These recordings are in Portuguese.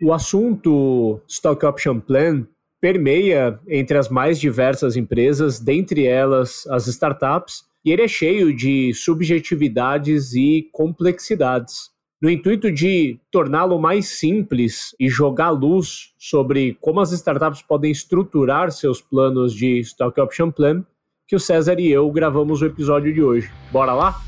O assunto Stock Option Plan permeia entre as mais diversas empresas, dentre elas as startups, e ele é cheio de subjetividades e complexidades. No intuito de torná-lo mais simples e jogar luz sobre como as startups podem estruturar seus planos de Stock Option Plan, que o César e eu gravamos o episódio de hoje. Bora lá?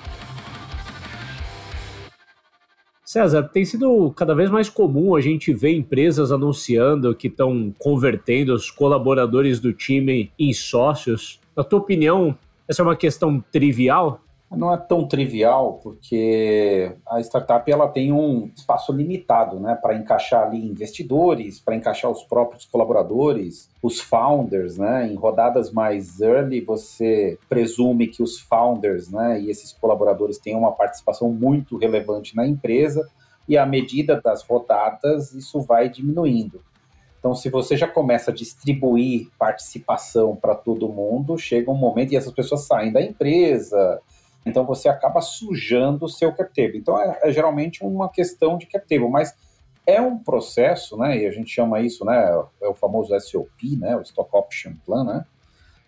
César, tem sido cada vez mais comum a gente ver empresas anunciando que estão convertendo os colaboradores do time em sócios. Na tua opinião, essa é uma questão trivial? Não é tão trivial, porque a startup ela tem um espaço limitado né, para encaixar ali investidores, para encaixar os próprios colaboradores, os founders. Né, em rodadas mais early, você presume que os founders né, e esses colaboradores têm uma participação muito relevante na empresa, e à medida das rodadas, isso vai diminuindo. Então, se você já começa a distribuir participação para todo mundo, chega um momento e essas pessoas saem da empresa, então você acaba sujando o seu cap table. Então é, é, geralmente uma questão de cap table, mas é um processo, né? E a gente chama isso, né? É o famoso SOP, né? O Stock Option Plan, né?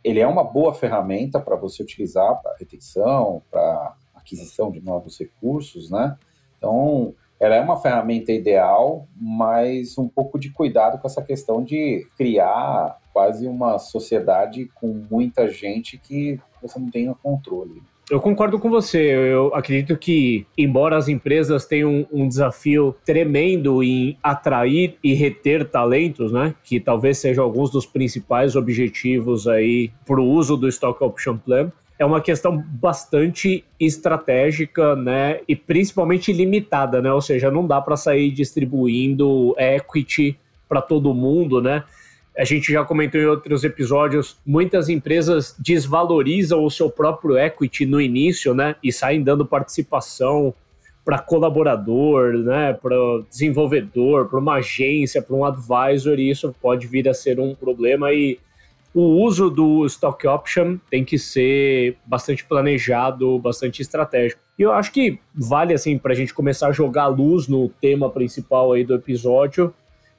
Ele é uma boa ferramenta para você utilizar para retenção, para aquisição de novos recursos, né? Então, ela é uma ferramenta ideal, mas um pouco de cuidado com essa questão de criar quase uma sociedade com muita gente que você não tenha controle. Eu concordo com você. Eu acredito que, embora as empresas tenham um desafio tremendo em atrair e reter talentos, né, que talvez sejam alguns dos principais objetivos aí para o uso do Stock Option Plan, é uma questão bastante estratégica, né, e principalmente limitada, né? Ou seja, não dá para sair distribuindo equity para todo mundo, né? A gente já comentou em outros episódios, muitas empresas desvalorizam o seu próprio equity no início, né? E saem dando participação para colaborador, né? Para desenvolvedor, para uma agência, para um advisor, e isso pode vir a ser um problema. E o uso do stock option tem que ser bastante planejado, bastante estratégico. E eu acho que vale assim para a gente começar a jogar luz no tema principal aí do episódio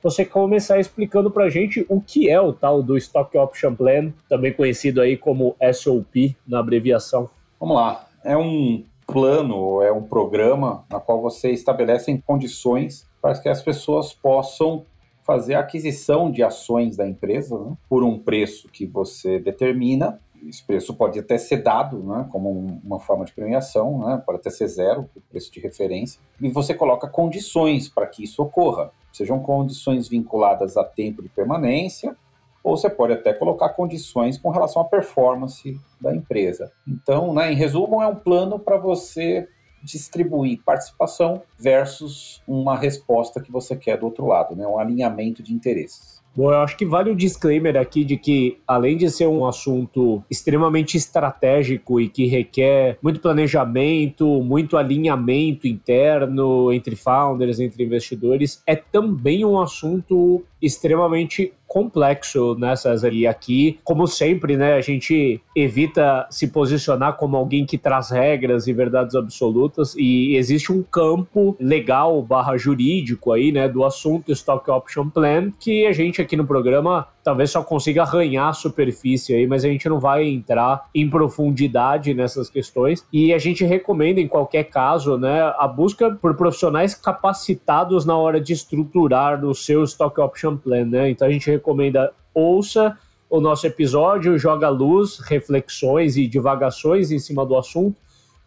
você começar explicando para a gente o que é o tal do Stock Option Plan, também conhecido aí como SOP na abreviação. Vamos lá, é um plano, é um programa na qual você estabelece condições para que as pessoas possam fazer a aquisição de ações da empresa né, por um preço que você determina. Esse preço pode até ser dado né, como uma forma de premiação, né, pode até ser zero, o preço de referência. E você coloca condições para que isso ocorra sejam condições vinculadas a tempo de permanência, ou você pode até colocar condições com relação à performance da empresa. Então, né, em resumo, é um plano para você distribuir participação versus uma resposta que você quer do outro lado, né, um alinhamento de interesses. Bom, eu acho que vale o disclaimer aqui de que, além de ser um assunto extremamente estratégico e que requer muito planejamento, muito alinhamento interno entre founders, entre investidores, é também um assunto extremamente complexo, né, César? E aqui, como sempre, né, a gente evita se posicionar como alguém que traz regras e verdades absolutas e existe um campo legal barra jurídico aí, né, do assunto Stock Option Plan que a gente aqui no programa talvez só consiga arranhar a superfície aí, mas a gente não vai entrar em profundidade nessas questões. E a gente recomenda, em qualquer caso, né, a busca por profissionais capacitados na hora de estruturar o seu Stock Option Plan, né? Então a gente recomenda ouça o nosso episódio, joga luz, reflexões e divagações em cima do assunto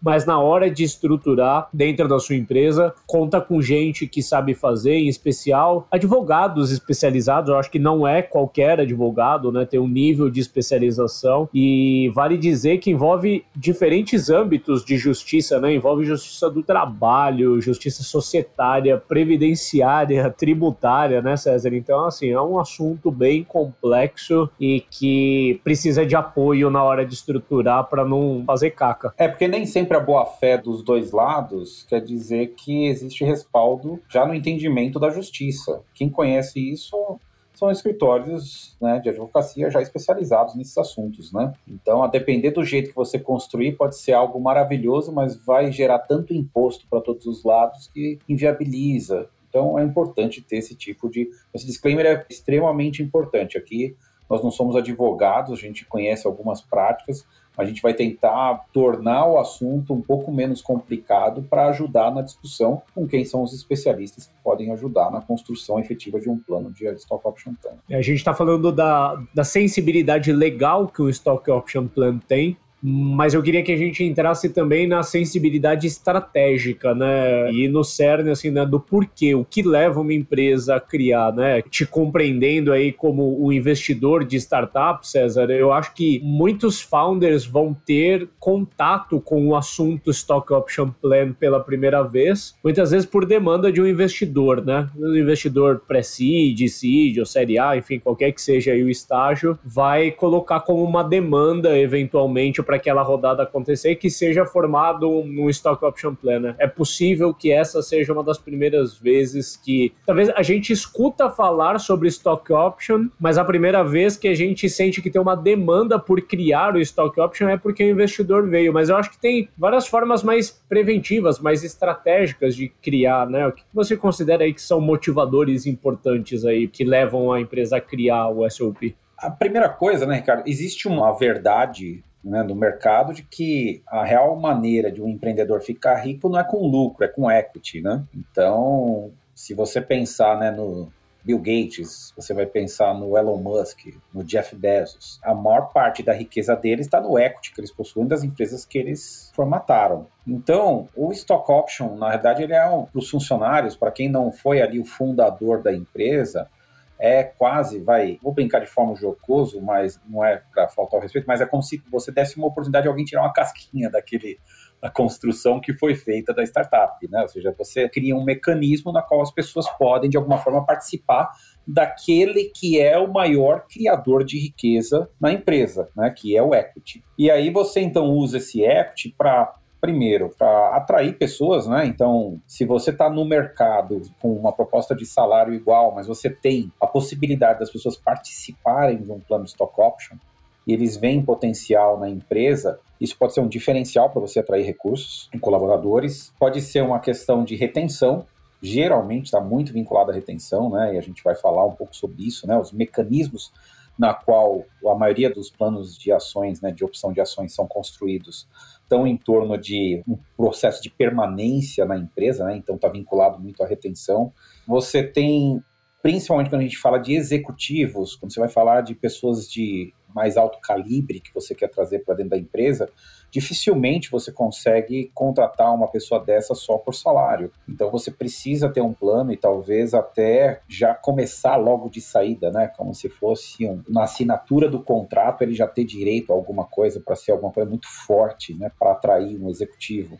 mas na hora de estruturar dentro da sua empresa, conta com gente que sabe fazer, em especial advogados especializados. Eu acho que não é qualquer advogado, né? Tem um nível de especialização e vale dizer que envolve diferentes âmbitos de justiça, né? Envolve justiça do trabalho, justiça societária, previdenciária, tributária, né, César? Então, assim, é um assunto bem complexo e que precisa de apoio na hora de estruturar para não fazer caca. É, porque nem sempre sempre a boa-fé dos dois lados quer dizer que existe respaldo já no entendimento da justiça. Quem conhece isso são escritórios né, de advocacia já especializados nesses assuntos, né? Então, a depender do jeito que você construir, pode ser algo maravilhoso, mas vai gerar tanto imposto para todos os lados que inviabiliza. Então, é importante ter esse tipo de... Esse disclaimer é extremamente importante. Aqui, nós não somos advogados, a gente conhece algumas práticas, a gente vai tentar tornar o assunto um pouco menos complicado para ajudar na discussão com quem são os especialistas que podem ajudar na construção efetiva de um plano de Stock Option Plan. A gente está falando da, da sensibilidade legal que o Stock Option Plan tem, mas eu queria que a gente entrasse também na sensibilidade estratégica, né? E no cerne, assim, né, do porquê, o que leva uma empresa a criar, né? Te compreendendo aí como o investidor de startup, César, eu acho que muitos founders vão ter contato com o assunto Stock Option Plan pela primeira vez, muitas vezes por demanda de um investidor, né? Um investidor pré-seed, seed ou série A, enfim, qualquer que seja aí o estágio, vai colocar como uma demanda, eventualmente, para aquela rodada acontecer que seja formado um Stock Option Planner. É possível que essa seja uma das primeiras vezes que talvez a gente escuta falar sobre Stock Option, mas a primeira vez que a gente sente que tem uma demanda por criar o Stock Option é porque o investidor veio. Mas eu acho que tem várias formas mais preventivas, mais estratégicas de criar, né? O que você considera aí que são motivadores importantes aí que levam a empresa a criar o SOP? A primeira coisa, né, Ricardo, existe uma verdade né, no mercado de que a real maneira de um empreendedor ficar rico não é com lucro, é com equity, né? Então, se você pensar né, no Bill Gates, você vai pensar no Elon Musk, no Jeff Bezos, a maior parte da riqueza deles está no equity que eles possuem das empresas que eles formataram. Então, o stock option, na verdade, ele é um, para os funcionários, para quem não foi ali o fundador da empresa, é quase, vai, vou brincar de forma jocoso, mas não é para faltar o respeito, mas é como se você desse uma oportunidade de alguém tirar uma casquinha daquele da construção que foi feita da startup, né? Ou seja, você cria um mecanismo na qual as pessoas podem de alguma forma participar daquele que é o maior criador de riqueza na empresa, né? Que é o equity. E aí você então usa esse equity para primeiro, para atrair pessoas, né? Então, se você está no mercado com uma proposta de salário igual, mas você tem a possibilidade das pessoas participarem de um plano de stock option, e eles veem potencial na empresa, isso pode ser um diferencial para você atrair recursos em colaboradores, pode ser uma questão de retenção, geralmente está muito vinculado à retenção, né? E a gente vai falar um pouco sobre isso, né? Os mecanismos na qual a maioria dos planos de ações, né, de opção de ações são construídos estão em torno de um processo de permanência na empresa, né? então está vinculado muito à retenção. Você tem, principalmente quando a gente fala de executivos, quando você vai falar de pessoas de mais alto calibre que você quer trazer para dentro da empresa, dificilmente você consegue contratar uma pessoa dessa só por salário. Então você precisa ter um plano e talvez até já começar logo de saída, né? Como se fosse um, na assinatura do contrato ele já ter direito a alguma coisa para ser alguma coisa muito forte, né? Para atrair um executivo.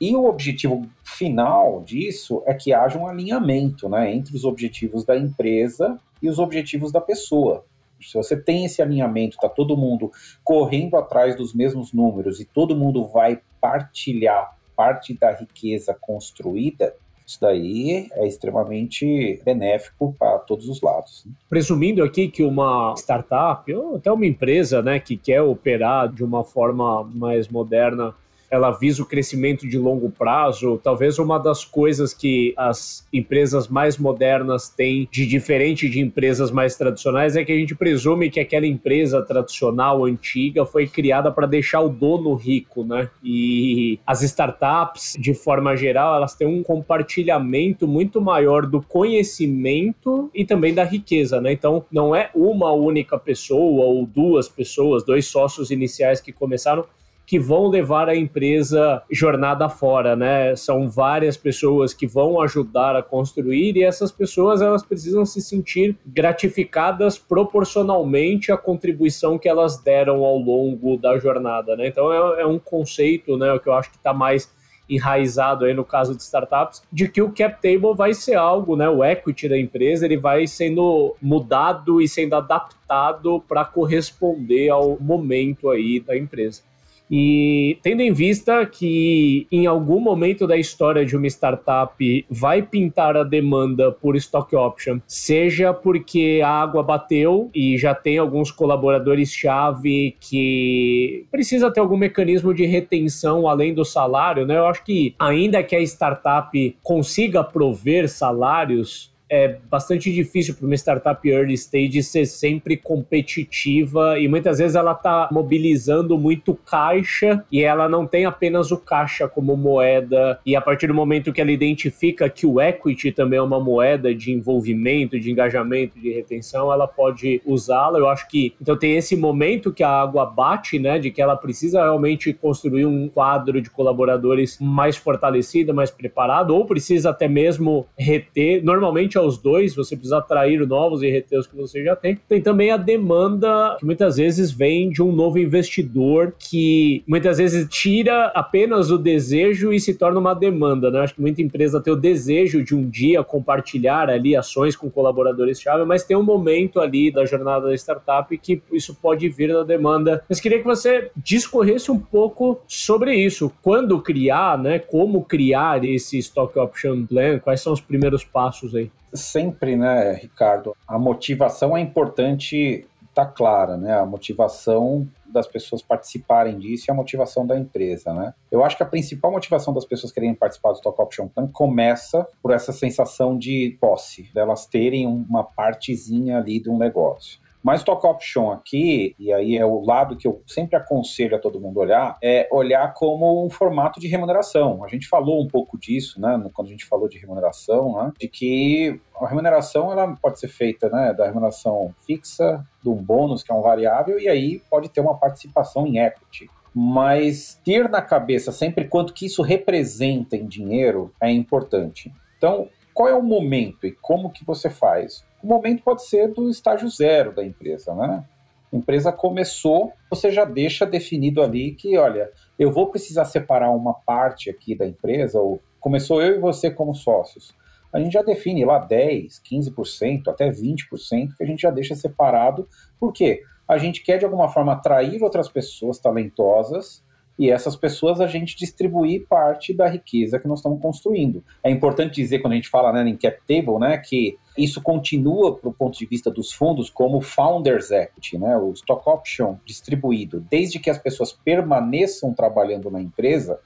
E o objetivo final disso é que haja um alinhamento né, entre os objetivos da empresa e os objetivos da pessoa. Se você tem esse alinhamento, está todo mundo correndo atrás dos mesmos números e todo mundo vai partilhar parte da riqueza construída, isso daí é extremamente benéfico para todos os lados. Né? Presumindo aqui que uma startup ou até uma empresa né, que quer operar de uma forma mais moderna ela visa o crescimento de longo prazo. Talvez uma das coisas que as empresas mais modernas têm de diferente de empresas mais tradicionais é que a gente presume que aquela empresa tradicional, antiga, foi criada para deixar o dono rico, né? E as startups, de forma geral, elas têm um compartilhamento muito maior do conhecimento e também da riqueza, né? Então, não é uma única pessoa ou duas pessoas, dois sócios iniciais que começaram que vão levar a empresa jornada fora, né? São várias pessoas que vão ajudar a construir e essas pessoas elas precisam se sentir gratificadas proporcionalmente à contribuição que elas deram ao longo da jornada, né? Então é, é um conceito, né, que eu acho que está mais enraizado aí no caso de startups, de que o cap table vai ser algo, né, o equity da empresa, ele vai sendo mudado e sendo adaptado para corresponder ao momento aí da empresa. E tendo em vista que em algum momento da história de uma startup vai pintar a demanda por stock option, seja porque a água bateu e já tem alguns colaboradores-chave que precisa ter algum mecanismo de retenção além do salário, né? Eu acho que ainda que a startup consiga prover salários, é bastante difícil para uma startup early stage ser sempre competitiva e muitas vezes ela está mobilizando muito caixa e ela não tem apenas o caixa como moeda e a partir do momento que ela identifica que o equity também é uma moeda de envolvimento, de engajamento, de retenção, ela pode usá-la. Eu acho que então tem esse momento que a água bate, né, de que ela precisa realmente construir um quadro de colaboradores mais fortalecido, mais preparado ou precisa até mesmo reter. Normalmente aos dois, você precisa atrair novos e reter os que você já tem. Tem também a demanda que muitas vezes vem de um novo investidor que muitas vezes tira apenas o desejo e se torna uma demanda, né? Acho que muita empresa tem o desejo de um dia compartilhar ali ações com colaboradores-chave, mas tem um momento ali da jornada da startup que isso pode vir da demanda. Mas queria que você discorresse um pouco sobre isso. Quando criar, né? Como criar esse Stock Option Plan? Quais são os primeiros passos aí? Sempre, né, Ricardo, a motivação é importante tá clara, né? A motivação das pessoas participarem disso e a motivação da empresa, né? Eu acho que a principal motivação das pessoas quererem participar do Stock Option Plan começa por essa sensação de posse, delas terem uma partezinha ali de um negócio. Mas Stock Option aqui, e aí é o lado que eu sempre aconselho a todo mundo olhar, é olhar como um formato de remuneração. A gente falou um pouco disso, né, quando a gente falou de remuneração, né, de que a remuneração ela pode ser feita né, da remuneração fixa, de um bônus, que é um variável, e aí pode ter uma participação em equity mas ter na cabeça sempre quanto que isso representa em dinheiro é importante. Então, qual é o momento e como que você faz? O momento pode ser do estágio zero da empresa, né? A empresa começou, você já deixa definido ali que, olha, eu vou precisar separar uma parte aqui da empresa, ou começou eu e você como sócios. A gente já define lá 10, 15%, até 20% que a gente já deixa separado. Por quê? A gente quer de alguma forma atrair outras pessoas talentosas e essas pessoas a gente distribuir parte da riqueza que nós estamos construindo. É importante dizer, quando a gente fala né, em cap table, né, que isso continua, para o ponto de vista dos fundos, como Founders Equity, né, o stock option distribuído. Desde que as pessoas permaneçam trabalhando na empresa,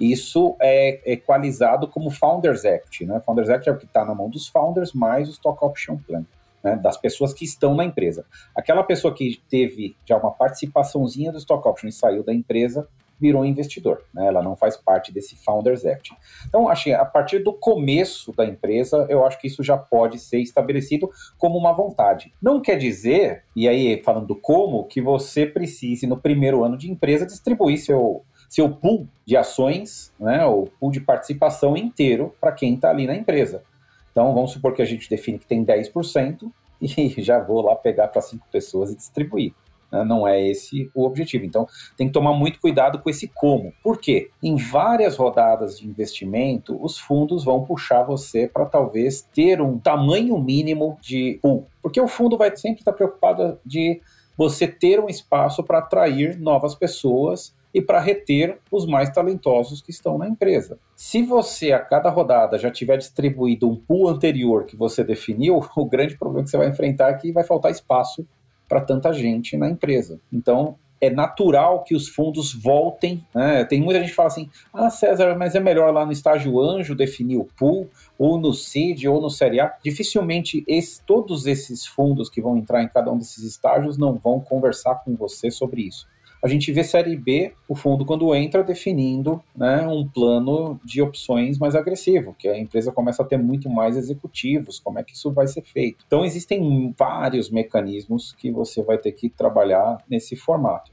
isso é equalizado como Founders Equity. Né? Founders Equity é o que está na mão dos founders, mais o stock option plan. Né, das pessoas que estão na empresa. Aquela pessoa que teve já uma participaçãozinha do stock option e saiu da empresa, virou investidor, né? ela não faz parte desse Founders Act. Então, achei, a partir do começo da empresa, eu acho que isso já pode ser estabelecido como uma vontade. Não quer dizer, e aí falando do como, que você precise, no primeiro ano de empresa, distribuir seu, seu pool de ações, né, o pool de participação inteiro para quem está ali na empresa. Então, vamos supor que a gente define que tem 10% e já vou lá pegar para cinco pessoas e distribuir. Né? Não é esse o objetivo. Então, tem que tomar muito cuidado com esse como. Por quê? Em várias rodadas de investimento, os fundos vão puxar você para talvez ter um tamanho mínimo de pool. Porque o fundo vai sempre estar preocupado de você ter um espaço para atrair novas pessoas e para reter os mais talentosos que estão na empresa. Se você a cada rodada já tiver distribuído um pool anterior que você definiu, o grande problema que você vai enfrentar é que vai faltar espaço para tanta gente na empresa. Então, é natural que os fundos voltem. Né? Tem muita gente que fala assim: ah, César, mas é melhor lá no estágio anjo definir o pool, ou no CID, ou no Série A. Dificilmente esse, todos esses fundos que vão entrar em cada um desses estágios não vão conversar com você sobre isso a gente vê Série B, o fundo, quando entra, definindo né, um plano de opções mais agressivo, que a empresa começa a ter muito mais executivos, como é que isso vai ser feito. Então, existem vários mecanismos que você vai ter que trabalhar nesse formato.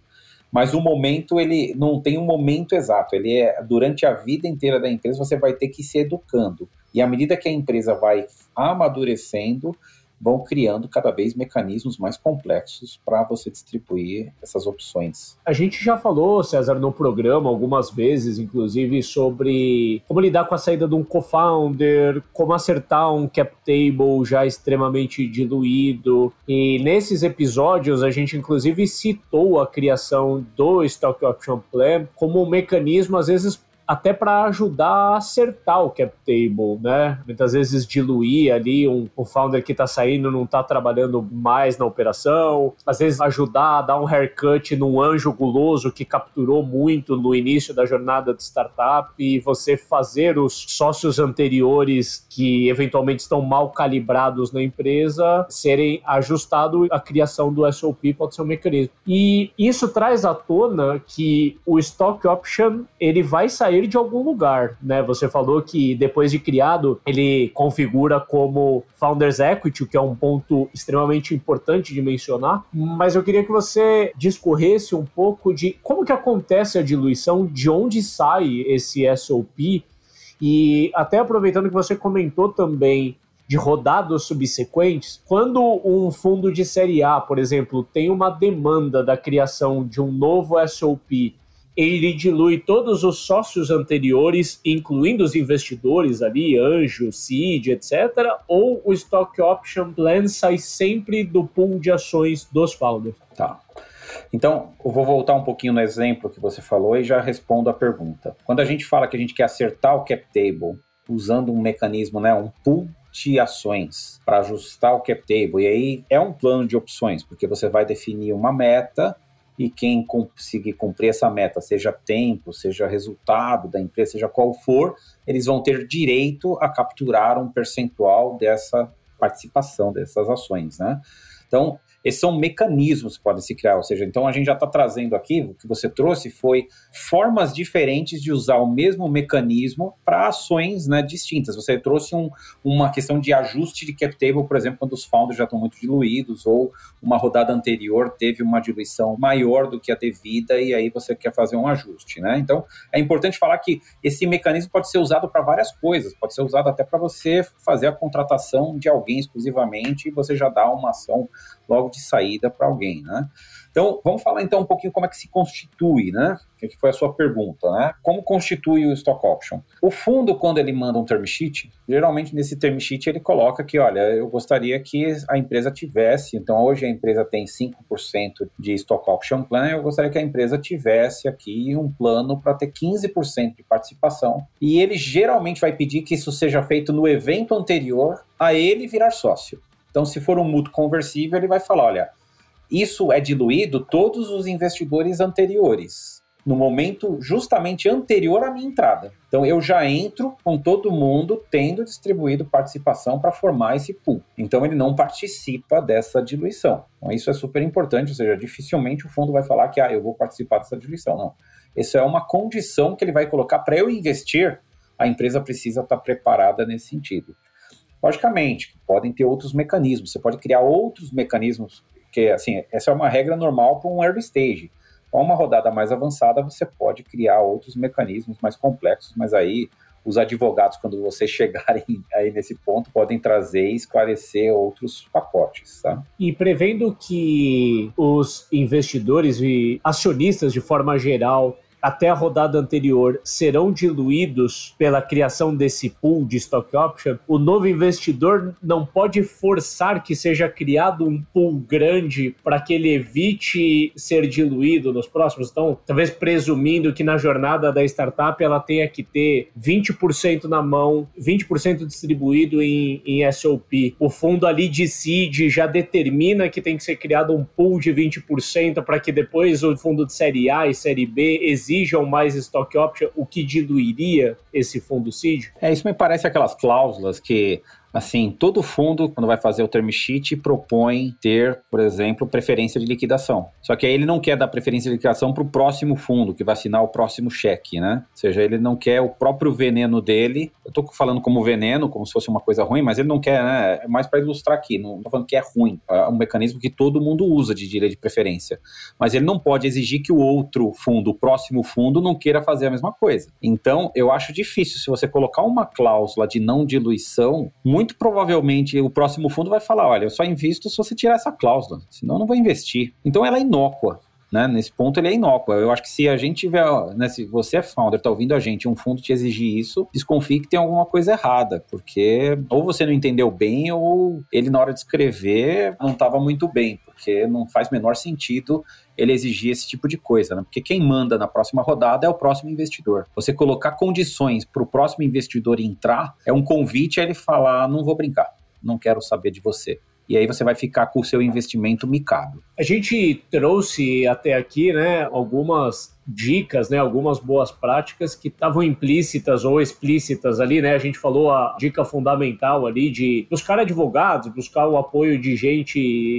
Mas o momento, ele não tem um momento exato, ele é durante a vida inteira da empresa, você vai ter que ir se educando. E à medida que a empresa vai amadurecendo, vão criando cada vez mecanismos mais complexos para você distribuir essas opções. A gente já falou, César, no programa algumas vezes, inclusive, sobre como lidar com a saída de um co-founder, como acertar um cap table já extremamente diluído. E nesses episódios a gente inclusive citou a criação do Stock Option Plan como um mecanismo às vezes até para ajudar a acertar o cap table, né? Muitas vezes diluir ali um, um founder que está saindo não está trabalhando mais na operação, às vezes ajudar a dar um haircut num anjo guloso que capturou muito no início da jornada de startup e você fazer os sócios anteriores que eventualmente estão mal calibrados na empresa serem ajustados à criação do SOP pode ser um mecanismo. E isso traz à tona que o stock option ele vai sair sair de algum lugar, né? Você falou que depois de criado, ele configura como Founders Equity, o que é um ponto extremamente importante de mencionar, mas eu queria que você discorresse um pouco de como que acontece a diluição, de onde sai esse SOP, e até aproveitando que você comentou também de rodadas subsequentes, quando um fundo de série A, por exemplo, tem uma demanda da criação de um novo SOP ele dilui todos os sócios anteriores, incluindo os investidores ali, anjo, seed, etc., ou o stock option plan sai sempre do pool de ações dos founders? Tá. Então, eu vou voltar um pouquinho no exemplo que você falou e já respondo a pergunta. Quando a gente fala que a gente quer acertar o cap table usando um mecanismo, né, um pool de ações para ajustar o cap table, e aí é um plano de opções, porque você vai definir uma meta e quem conseguir cumprir essa meta, seja tempo, seja resultado da empresa, seja qual for, eles vão ter direito a capturar um percentual dessa participação dessas ações, né? Então, esses são mecanismos que podem se criar, ou seja, então a gente já está trazendo aqui, o que você trouxe foi formas diferentes de usar o mesmo mecanismo para ações né, distintas. Você trouxe um, uma questão de ajuste de cap table, por exemplo, quando os founders já estão muito diluídos, ou uma rodada anterior teve uma diluição maior do que a devida, e aí você quer fazer um ajuste. Né? Então, é importante falar que esse mecanismo pode ser usado para várias coisas, pode ser usado até para você fazer a contratação de alguém exclusivamente e você já dá uma ação logo de saída para alguém, né? Então, vamos falar então um pouquinho como é que se constitui, né? Que foi a sua pergunta, né? Como constitui o stock option? O fundo, quando ele manda um term sheet, geralmente nesse term sheet ele coloca que, olha, eu gostaria que a empresa tivesse, então hoje a empresa tem 5% de stock option plan, eu gostaria que a empresa tivesse aqui um plano para ter 15% de participação. E ele geralmente vai pedir que isso seja feito no evento anterior a ele virar sócio. Então, se for um mútuo conversível, ele vai falar: olha, isso é diluído todos os investidores anteriores, no momento justamente anterior à minha entrada. Então, eu já entro com todo mundo tendo distribuído participação para formar esse pool. Então, ele não participa dessa diluição. Então, isso é super importante, ou seja, dificilmente o fundo vai falar que ah, eu vou participar dessa diluição. Não. Isso é uma condição que ele vai colocar para eu investir. A empresa precisa estar preparada nesse sentido. Logicamente, podem ter outros mecanismos, você pode criar outros mecanismos, que assim, essa é uma regra normal para um early stage. Com uma rodada mais avançada, você pode criar outros mecanismos mais complexos, mas aí os advogados, quando vocês chegarem aí nesse ponto, podem trazer e esclarecer outros pacotes. Tá? E prevendo que os investidores e acionistas, de forma geral, até a rodada anterior serão diluídos pela criação desse pool de stock option, o novo investidor não pode forçar que seja criado um pool grande para que ele evite ser diluído nos próximos. Então, talvez presumindo que na jornada da startup ela tenha que ter 20% na mão, 20% distribuído em, em SOP. O fundo ali de seed já determina que tem que ser criado um pool de 20% para que depois o fundo de série A e série B exijam mais stock option, o que diluiria esse fundo seed? É, isso me parece aquelas cláusulas que Assim, todo fundo, quando vai fazer o term sheet, propõe ter, por exemplo, preferência de liquidação. Só que aí ele não quer dar preferência de liquidação para o próximo fundo, que vai assinar o próximo cheque, né? Ou seja, ele não quer o próprio veneno dele. Eu estou falando como veneno, como se fosse uma coisa ruim, mas ele não quer, né? É mais para ilustrar aqui. Não estou falando que é ruim. É um mecanismo que todo mundo usa de direito de preferência. Mas ele não pode exigir que o outro fundo, o próximo fundo, não queira fazer a mesma coisa. Então, eu acho difícil, se você colocar uma cláusula de não diluição, muito muito provavelmente o próximo fundo vai falar: olha, eu só invisto se você tirar essa cláusula, senão eu não vou investir. Então ela é inócua. Né? Nesse ponto ele é inócua. Eu acho que se a gente tiver, né, se você é founder, está ouvindo a gente, um fundo te exigir isso, desconfie que tem alguma coisa errada, porque ou você não entendeu bem ou ele na hora de escrever não estava muito bem, porque não faz menor sentido ele exigir esse tipo de coisa, né? Porque quem manda na próxima rodada é o próximo investidor. Você colocar condições para o próximo investidor entrar é um convite a ele falar: não vou brincar, não quero saber de você e aí você vai ficar com o seu investimento micado. A gente trouxe até aqui, né, algumas dicas, né, algumas boas práticas que estavam implícitas ou explícitas ali, né? A gente falou a dica fundamental ali de buscar advogados, buscar o apoio de gente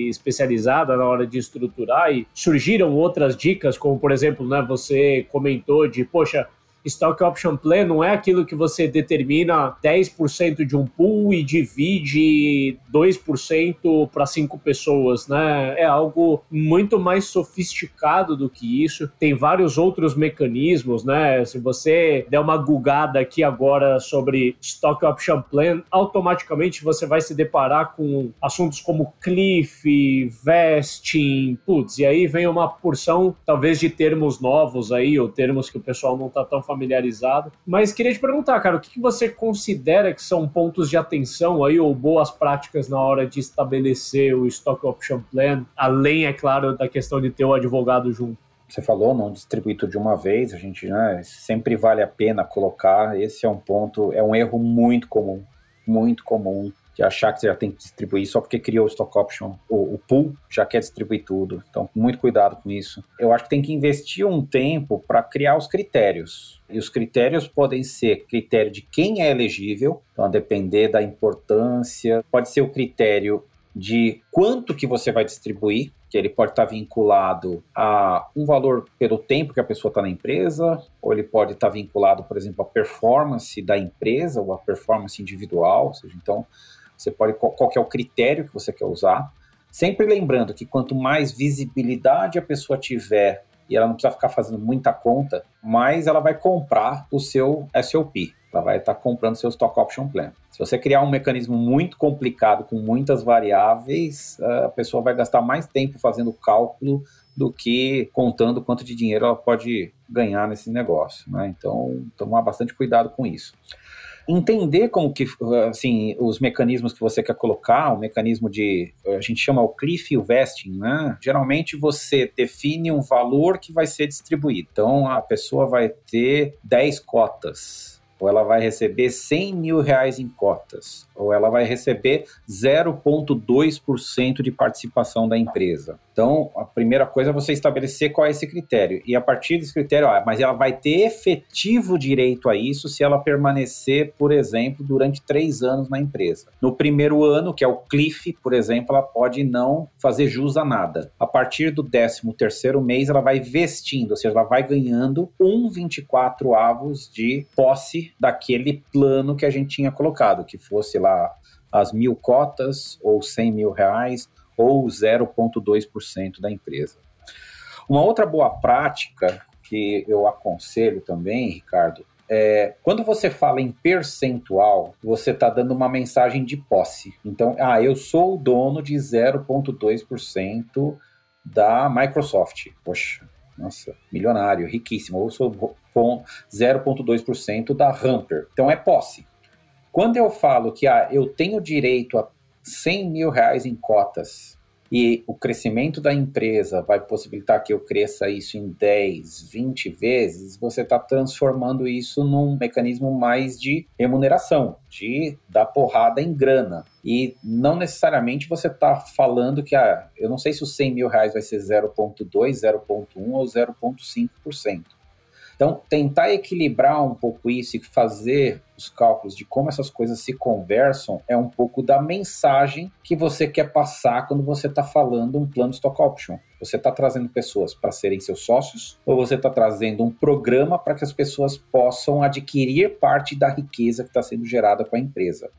especializada na hora de estruturar e surgiram outras dicas, como por exemplo, né, você comentou de, poxa, Stock Option Plan não é aquilo que você determina 10% de um pool e divide 2% para cinco pessoas, né? É algo muito mais sofisticado do que isso. Tem vários outros mecanismos, né? Se você der uma gugada aqui agora sobre Stock Option Plan, automaticamente você vai se deparar com assuntos como cliff, vesting, putz, e aí vem uma porção talvez de termos novos aí, ou termos que o pessoal não está tão familiarizado. Mas queria te perguntar, cara, o que, que você considera que são pontos de atenção aí ou boas práticas na hora de estabelecer o Stock Option Plan, além, é claro, da questão de ter o advogado junto? Você falou, não distribuir tudo de uma vez, a gente né, sempre vale a pena colocar. Esse é um ponto, é um erro muito comum, muito comum de achar que você já tem que distribuir só porque criou o stock option, o, o pool já quer distribuir tudo. Então, muito cuidado com isso. Eu acho que tem que investir um tempo para criar os critérios. E os critérios podem ser critério de quem é elegível, então a depender da importância, pode ser o critério de quanto que você vai distribuir, que ele pode estar vinculado a um valor pelo tempo que a pessoa está na empresa, ou ele pode estar vinculado, por exemplo, à performance da empresa ou à performance individual, ou seja, então você pode qual é o critério que você quer usar. Sempre lembrando que quanto mais visibilidade a pessoa tiver e ela não precisa ficar fazendo muita conta, mais ela vai comprar o seu SOP. Ela vai estar comprando seu Stock Option Plan. Se você criar um mecanismo muito complicado, com muitas variáveis, a pessoa vai gastar mais tempo fazendo cálculo do que contando quanto de dinheiro ela pode ganhar nesse negócio. Né? Então, tomar bastante cuidado com isso entender como que, assim, os mecanismos que você quer colocar, o mecanismo de, a gente chama o cliff vesting, né? Geralmente você define um valor que vai ser distribuído. Então, a pessoa vai ter 10 cotas, ou ela vai receber 100 mil reais em cotas, ou ela vai receber 0,2% de participação da empresa. Então, a primeira coisa é você estabelecer qual é esse critério. E a partir desse critério, ó, mas ela vai ter efetivo direito a isso se ela permanecer, por exemplo, durante três anos na empresa. No primeiro ano, que é o cliff, por exemplo, ela pode não fazer jus a nada. A partir do 13 terceiro mês, ela vai vestindo, ou seja, ela vai ganhando um 24 avos de posse daquele plano que a gente tinha colocado, que fosse lá as mil cotas ou 100 mil reais ou 0,2% da empresa. Uma outra boa prática que eu aconselho também, Ricardo, é, quando você fala em percentual, você está dando uma mensagem de posse. Então, ah, eu sou o dono de 0,2% da Microsoft. Poxa, Nossa, milionário, riquíssimo. Ou sou 0,2% da Hamper. Então é posse. Quando eu falo que ah, eu tenho direito a 100 mil reais em cotas e o crescimento da empresa vai possibilitar que eu cresça isso em 10, 20 vezes, você está transformando isso num mecanismo mais de remuneração, de dar porrada em grana. E não necessariamente você está falando que, ah, eu não sei se os 100 mil reais vai ser 0,2, 0,1 ou 0,5%. Então, tentar equilibrar um pouco isso e fazer os cálculos de como essas coisas se conversam é um pouco da mensagem que você quer passar quando você está falando um plano stock option. Você está trazendo pessoas para serem seus sócios ou você está trazendo um programa para que as pessoas possam adquirir parte da riqueza que está sendo gerada com a empresa.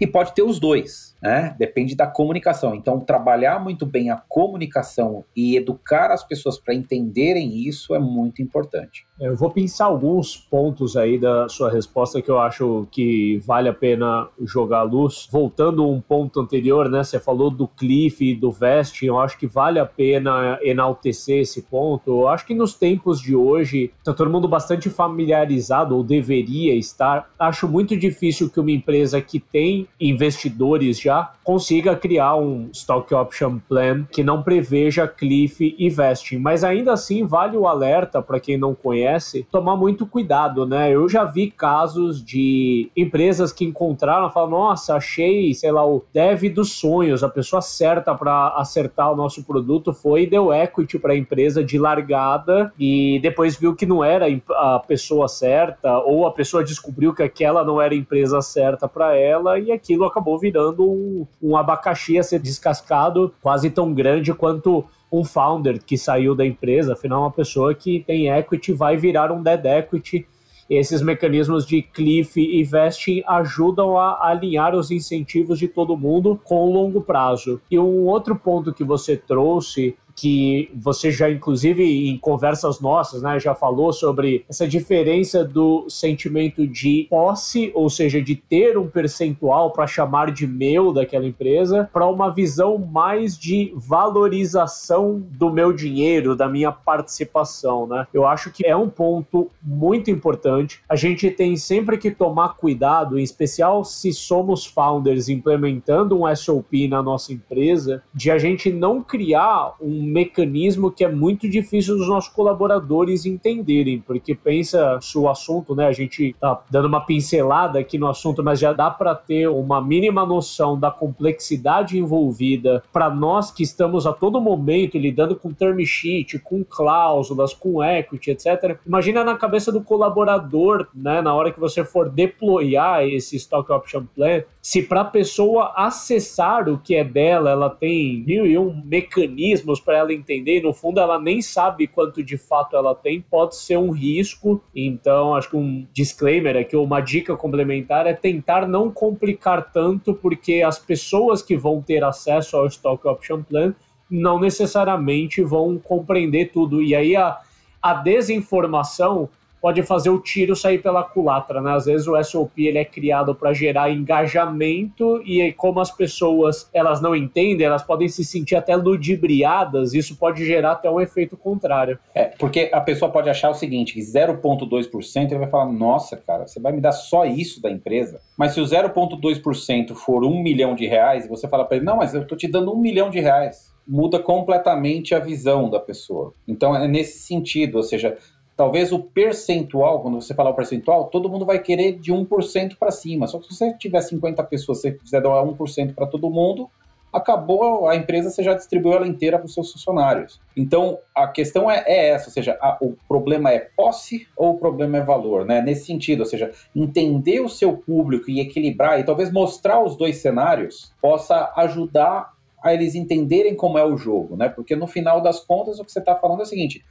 E pode ter os dois, né? Depende da comunicação. Então, trabalhar muito bem a comunicação e educar as pessoas para entenderem isso é muito importante. Eu vou pensar alguns pontos aí da sua resposta que eu acho que vale a pena jogar à luz. Voltando um ponto anterior, né? Você falou do Cliff e do Vesting, eu acho que vale a pena enaltecer esse ponto. Eu acho que nos tempos de hoje, está todo mundo bastante familiarizado, ou deveria estar. Acho muito difícil que uma empresa que tem investidores já consiga criar um stock option plan que não preveja Cliff e Vesting. Mas ainda assim, vale o alerta para quem não conhece tomar muito cuidado, né? Eu já vi casos de empresas que encontraram, falam, nossa, achei, sei lá, o dev dos sonhos, a pessoa certa para acertar o nosso produto foi e deu equity para a empresa de largada e depois viu que não era a pessoa certa ou a pessoa descobriu que aquela não era a empresa certa para ela e aquilo acabou virando um, um abacaxi a ser descascado quase tão grande quanto um founder que saiu da empresa, afinal, uma pessoa que tem equity vai virar um dead equity. Esses mecanismos de cliff e vesting ajudam a alinhar os incentivos de todo mundo com o longo prazo. E um outro ponto que você trouxe que você já, inclusive, em conversas nossas, né, já falou sobre essa diferença do sentimento de posse, ou seja, de ter um percentual para chamar de meu daquela empresa, para uma visão mais de valorização do meu dinheiro, da minha participação, né? Eu acho que é um ponto muito importante. A gente tem sempre que tomar cuidado, em especial se somos founders implementando um SOP na nossa empresa, de a gente não criar um mecanismo que é muito difícil dos nossos colaboradores entenderem, porque pensa se o assunto, né, a gente tá dando uma pincelada aqui no assunto, mas já dá para ter uma mínima noção da complexidade envolvida para nós que estamos a todo momento lidando com term sheet, com cláusulas, com equity, etc. Imagina na cabeça do colaborador, né, na hora que você for deployar esse stock option plan, se para a pessoa acessar o que é dela, ela tem mil e um mecanismos para ela entender, e no fundo ela nem sabe quanto de fato ela tem, pode ser um risco. Então, acho que um disclaimer aqui, uma dica complementar é tentar não complicar tanto, porque as pessoas que vão ter acesso ao Stock Option Plan não necessariamente vão compreender tudo. E aí a, a desinformação pode fazer o tiro sair pela culatra, né? Às vezes o SOP ele é criado para gerar engajamento e como as pessoas elas não entendem, elas podem se sentir até ludibriadas, isso pode gerar até um efeito contrário. É, porque a pessoa pode achar o seguinte, que 0.2% ele vai falar, nossa, cara, você vai me dar só isso da empresa? Mas se o 0.2% for um milhão de reais, você fala para ele, não, mas eu tô te dando um milhão de reais muda completamente a visão da pessoa. Então é nesse sentido, ou seja, talvez o percentual, quando você falar o percentual, todo mundo vai querer de 1% para cima. Só que se você tiver 50 pessoas, você quiser dar 1% para todo mundo, acabou a empresa, você já distribuiu ela inteira para os seus funcionários. Então, a questão é, é essa, ou seja, a, o problema é posse ou o problema é valor, né? Nesse sentido, ou seja, entender o seu público e equilibrar e talvez mostrar os dois cenários possa ajudar a eles entenderem como é o jogo, né? Porque no final das contas, o que você está falando é o seguinte,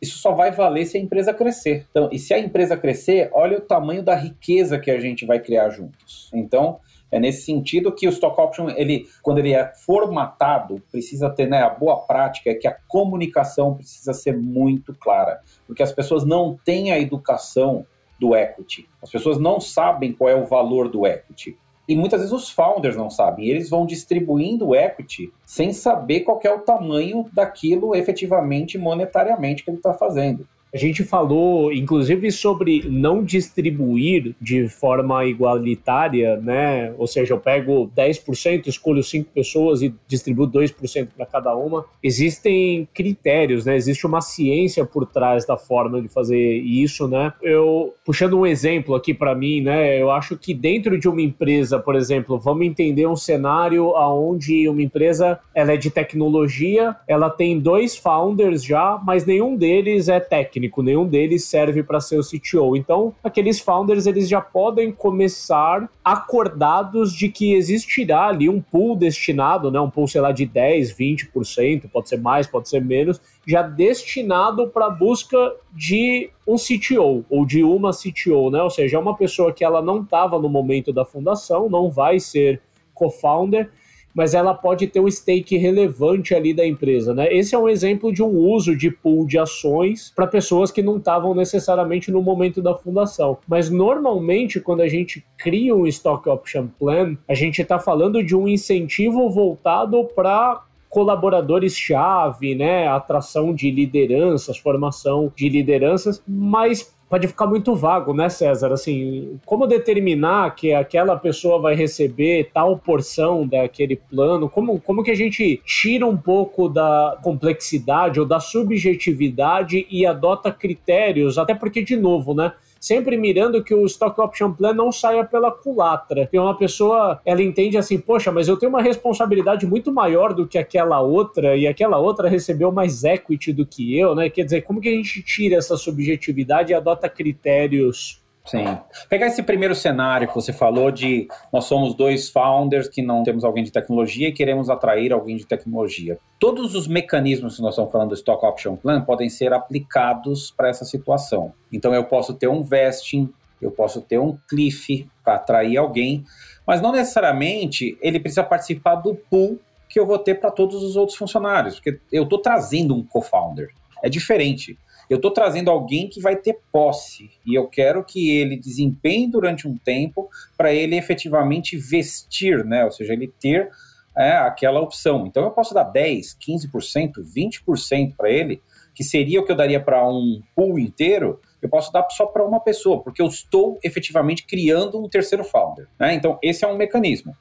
isso só vai valer se a empresa crescer. Então, e se a empresa crescer, olha o tamanho da riqueza que a gente vai criar juntos. Então, é nesse sentido que o stock option, ele, quando ele é formatado, precisa ter né, a boa prática, é que a comunicação precisa ser muito clara, porque as pessoas não têm a educação do equity. As pessoas não sabem qual é o valor do equity. E muitas vezes os founders não sabem. Eles vão distribuindo equity sem saber qual é o tamanho daquilo efetivamente monetariamente que ele está fazendo. A gente falou, inclusive, sobre não distribuir de forma igualitária, né? Ou seja, eu pego 10%, escolho 5 pessoas e distribuo 2% para cada uma. Existem critérios, né? Existe uma ciência por trás da forma de fazer isso, né? Eu, puxando um exemplo aqui para mim, né? Eu acho que dentro de uma empresa, por exemplo, vamos entender um cenário onde uma empresa ela é de tecnologia, ela tem dois founders já, mas nenhum deles é técnico técnico, nenhum deles serve para ser o CTO. Então, aqueles founders eles já podem começar acordados de que existirá ali um pool destinado, né, um pool, sei lá, de 10, 20%, pode ser mais, pode ser menos, já destinado para busca de um CTO ou de uma CTO, né? Ou seja, é uma pessoa que ela não estava no momento da fundação, não vai ser co-founder, mas ela pode ter um stake relevante ali da empresa, né? Esse é um exemplo de um uso de pool de ações para pessoas que não estavam necessariamente no momento da fundação. Mas normalmente, quando a gente cria um stock option plan, a gente está falando de um incentivo voltado para colaboradores-chave, né? Atração de lideranças, formação de lideranças, mas pode ficar muito vago, né, César? Assim, como determinar que aquela pessoa vai receber tal porção daquele plano? Como, como que a gente tira um pouco da complexidade ou da subjetividade e adota critérios? Até porque, de novo, né? Sempre mirando que o Stock Option Plan não saia pela culatra. Porque uma pessoa, ela entende assim, poxa, mas eu tenho uma responsabilidade muito maior do que aquela outra, e aquela outra recebeu mais equity do que eu, né? Quer dizer, como que a gente tira essa subjetividade e adota critérios Sim. Pegar esse primeiro cenário que você falou de nós somos dois founders que não temos alguém de tecnologia e queremos atrair alguém de tecnologia. Todos os mecanismos que nós estamos falando do Stock Option Plan podem ser aplicados para essa situação. Então eu posso ter um vesting, eu posso ter um cliff para atrair alguém, mas não necessariamente ele precisa participar do pool que eu vou ter para todos os outros funcionários, porque eu estou trazendo um co-founder. É diferente. Eu estou trazendo alguém que vai ter posse e eu quero que ele desempenhe durante um tempo para ele efetivamente vestir, né? Ou seja, ele ter é, aquela opção. Então eu posso dar 10, 15%, 20% para ele, que seria o que eu daria para um pool inteiro, eu posso dar só para uma pessoa, porque eu estou efetivamente criando um terceiro founder. Né? Então, esse é um mecanismo.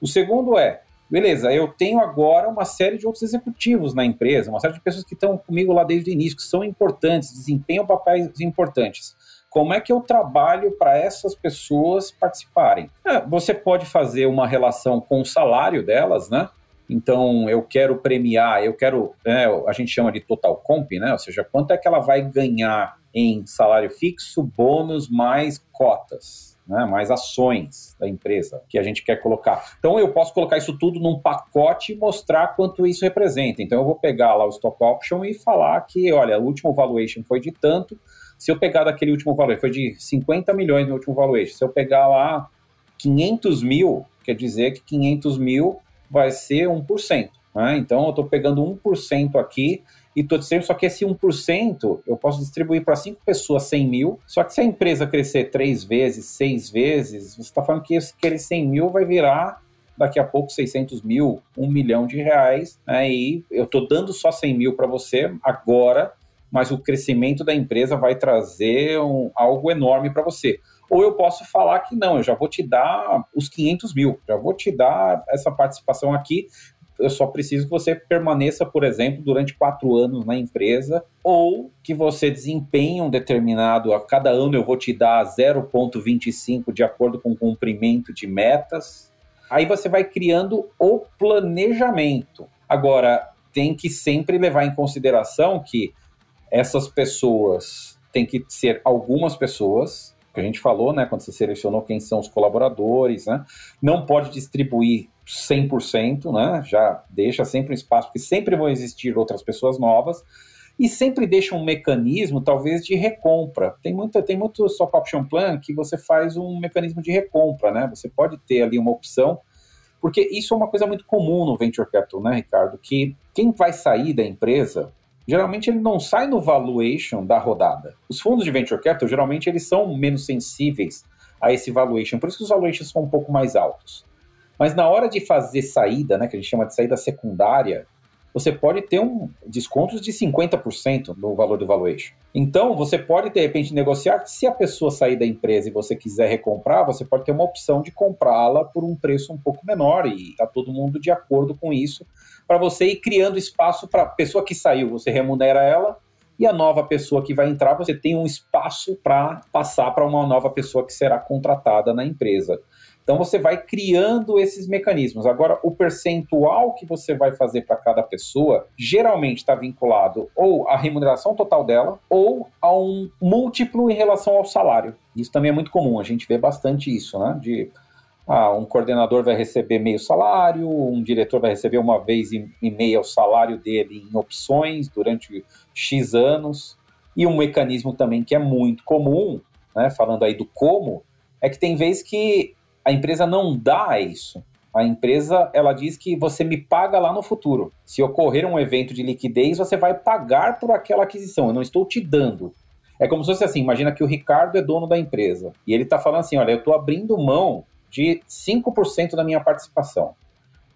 O segundo é, Beleza, eu tenho agora uma série de outros executivos na empresa, uma série de pessoas que estão comigo lá desde o início, que são importantes, desempenham papéis importantes. Como é que eu trabalho para essas pessoas participarem? É, você pode fazer uma relação com o salário delas, né? Então, eu quero premiar, eu quero, é, a gente chama de total comp, né? Ou seja, quanto é que ela vai ganhar em salário fixo, bônus mais cotas né, mais ações da empresa que a gente quer colocar. Então eu posso colocar isso tudo num pacote e mostrar quanto isso representa. Então eu vou pegar lá o stock option e falar que, olha, o último valuation foi de tanto. Se eu pegar daquele último valor, foi de 50 milhões no último valuation. Se eu pegar lá 500 mil, quer dizer que 500 mil vai ser 1%. Né? Então eu estou pegando 1% aqui e estou dizendo só que esse 1% eu posso distribuir para 5 pessoas 100 mil, só que se a empresa crescer 3 vezes, 6 vezes, você está falando que aquele 100 mil vai virar daqui a pouco 600 mil, 1 milhão de reais, né? e eu estou dando só 100 mil para você agora, mas o crescimento da empresa vai trazer um, algo enorme para você. Ou eu posso falar que não, eu já vou te dar os 500 mil, já vou te dar essa participação aqui, eu só preciso que você permaneça, por exemplo, durante quatro anos na empresa, ou que você desempenhe um determinado, a cada ano eu vou te dar 0,25 de acordo com o cumprimento de metas. Aí você vai criando o planejamento. Agora, tem que sempre levar em consideração que essas pessoas têm que ser algumas pessoas, que a gente falou, né, quando você selecionou quem são os colaboradores, né? Não pode distribuir 100%, né? Já deixa sempre um espaço, porque sempre vão existir outras pessoas novas e sempre deixa um mecanismo, talvez, de recompra. Tem, muita, tem muito option plan que você faz um mecanismo de recompra, né? Você pode ter ali uma opção, porque isso é uma coisa muito comum no venture capital, né, Ricardo? Que quem vai sair da empresa, geralmente ele não sai no valuation da rodada. Os fundos de venture capital, geralmente, eles são menos sensíveis a esse valuation. Por isso que os valuations são um pouco mais altos. Mas na hora de fazer saída, né, que a gente chama de saída secundária, você pode ter um descontos de 50% no valor do valuation. Então, você pode, de repente, negociar se a pessoa sair da empresa e você quiser recomprar, você pode ter uma opção de comprá-la por um preço um pouco menor e está todo mundo de acordo com isso, para você ir criando espaço para a pessoa que saiu, você remunera ela, e a nova pessoa que vai entrar, você tem um espaço para passar para uma nova pessoa que será contratada na empresa. Então você vai criando esses mecanismos. Agora, o percentual que você vai fazer para cada pessoa geralmente está vinculado ou à remuneração total dela ou a um múltiplo em relação ao salário. Isso também é muito comum, a gente vê bastante isso, né? De ah, um coordenador vai receber meio salário, um diretor vai receber uma vez e meia o salário dele em opções durante X anos. E um mecanismo também que é muito comum, né, falando aí do como, é que tem vezes que a empresa não dá isso. A empresa, ela diz que você me paga lá no futuro. Se ocorrer um evento de liquidez, você vai pagar por aquela aquisição. Eu não estou te dando. É como se fosse assim, imagina que o Ricardo é dono da empresa. E ele está falando assim, olha, eu estou abrindo mão de 5% da minha participação.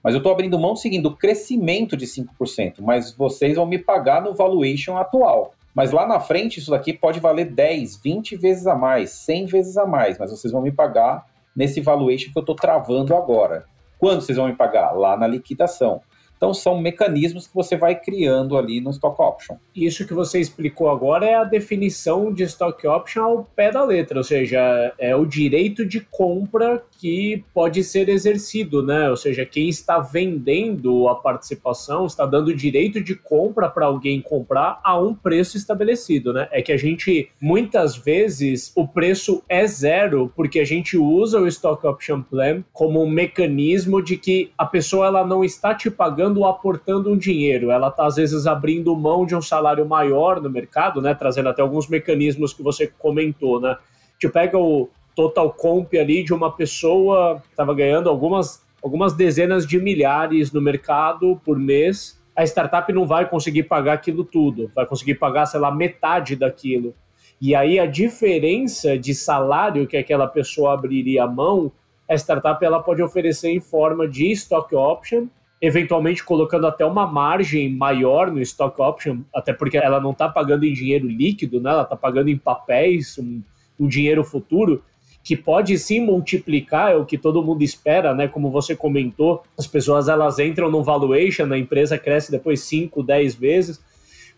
Mas eu estou abrindo mão seguindo o crescimento de 5%, mas vocês vão me pagar no valuation atual. Mas lá na frente, isso daqui pode valer 10, 20 vezes a mais, 100 vezes a mais, mas vocês vão me pagar nesse valuation que eu estou travando agora. Quando vocês vão me pagar? Lá na liquidação. Então, são mecanismos que você vai criando ali no Stock Option. Isso que você explicou agora é a definição de Stock Option ao pé da letra, ou seja, é o direito de compra que pode ser exercido, né? Ou seja, quem está vendendo a participação está dando direito de compra para alguém comprar a um preço estabelecido, né? É que a gente, muitas vezes, o preço é zero porque a gente usa o Stock Option Plan como um mecanismo de que a pessoa ela não está te pagando ou aportando um dinheiro. Ela está, às vezes, abrindo mão de um salário maior no mercado, né? Trazendo até alguns mecanismos que você comentou, né? Te pega o total comp ali de uma pessoa estava ganhando algumas, algumas dezenas de milhares no mercado por mês. A startup não vai conseguir pagar aquilo tudo, vai conseguir pagar, sei lá, metade daquilo. E aí a diferença de salário que aquela pessoa abriria a mão, a startup ela pode oferecer em forma de stock option eventualmente colocando até uma margem maior no stock option, até porque ela não está pagando em dinheiro líquido, né? ela está pagando em papéis, um, um, dinheiro futuro, que pode sim multiplicar, é o que todo mundo espera, né? Como você comentou, as pessoas elas entram no valuation, a empresa cresce depois 5, 10 vezes,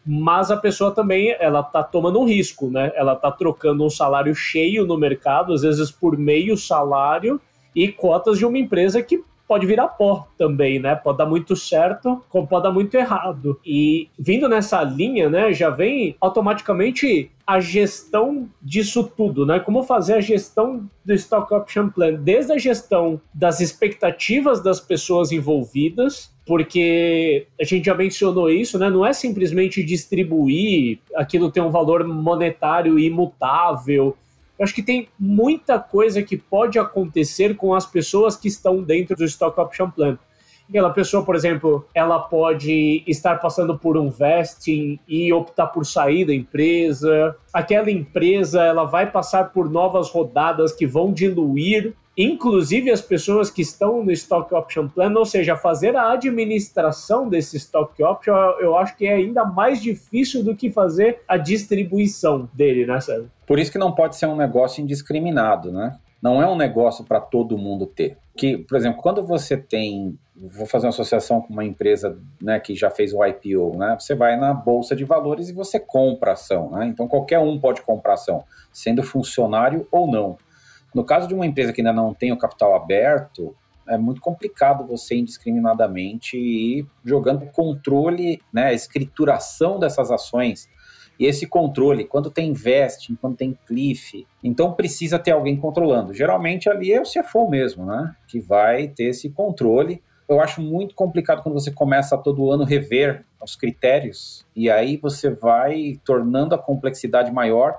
mas a pessoa também ela está tomando um risco, né? Ela está trocando um salário cheio no mercado, às vezes por meio salário, e cotas de uma empresa que pode virar pó também, né? Pode dar muito certo, como pode dar muito errado. E vindo nessa linha, né, já vem automaticamente a gestão disso tudo, né? Como fazer a gestão do Stock Option Plan, desde a gestão das expectativas das pessoas envolvidas, porque a gente já mencionou isso, né? Não é simplesmente distribuir aquilo tem um valor monetário imutável eu acho que tem muita coisa que pode acontecer com as pessoas que estão dentro do Stock Option Plan. Aquela pessoa, por exemplo, ela pode estar passando por um vesting e optar por sair da empresa. Aquela empresa, ela vai passar por novas rodadas que vão diluir inclusive as pessoas que estão no Stock Option Plan, ou seja, fazer a administração desse Stock Option, eu acho que é ainda mais difícil do que fazer a distribuição dele, né, Sérgio? Por isso que não pode ser um negócio indiscriminado, né? Não é um negócio para todo mundo ter. Que, por exemplo, quando você tem, vou fazer uma associação com uma empresa né, que já fez o IPO, né? Você vai na bolsa de valores e você compra ação, né? Então qualquer um pode comprar ação, sendo funcionário ou não. No caso de uma empresa que ainda não tem o capital aberto, é muito complicado você indiscriminadamente ir jogando controle, né, escrituração dessas ações. E esse controle, quando tem vesting, quando tem cliff, então precisa ter alguém controlando. Geralmente ali é o CFO mesmo, né? Que vai ter esse controle. Eu acho muito complicado quando você começa todo ano rever os critérios e aí você vai tornando a complexidade maior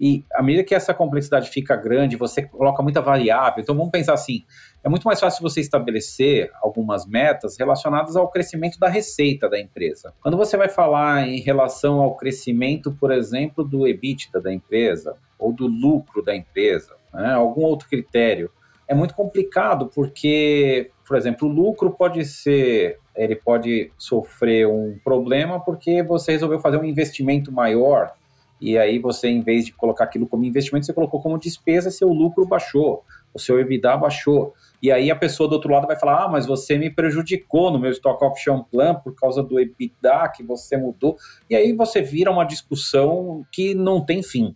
e à medida que essa complexidade fica grande, você coloca muita variável. Então vamos pensar assim: é muito mais fácil você estabelecer algumas metas relacionadas ao crescimento da receita da empresa. Quando você vai falar em relação ao crescimento, por exemplo, do EBITDA da empresa ou do lucro da empresa, né? algum outro critério. É muito complicado porque, por exemplo, o lucro pode ser, ele pode sofrer um problema porque você resolveu fazer um investimento maior e aí você, em vez de colocar aquilo como investimento, você colocou como despesa, seu lucro baixou, o seu EBITDA baixou. E aí a pessoa do outro lado vai falar: ah, mas você me prejudicou no meu stock option plan por causa do EBITDA que você mudou. E aí você vira uma discussão que não tem fim.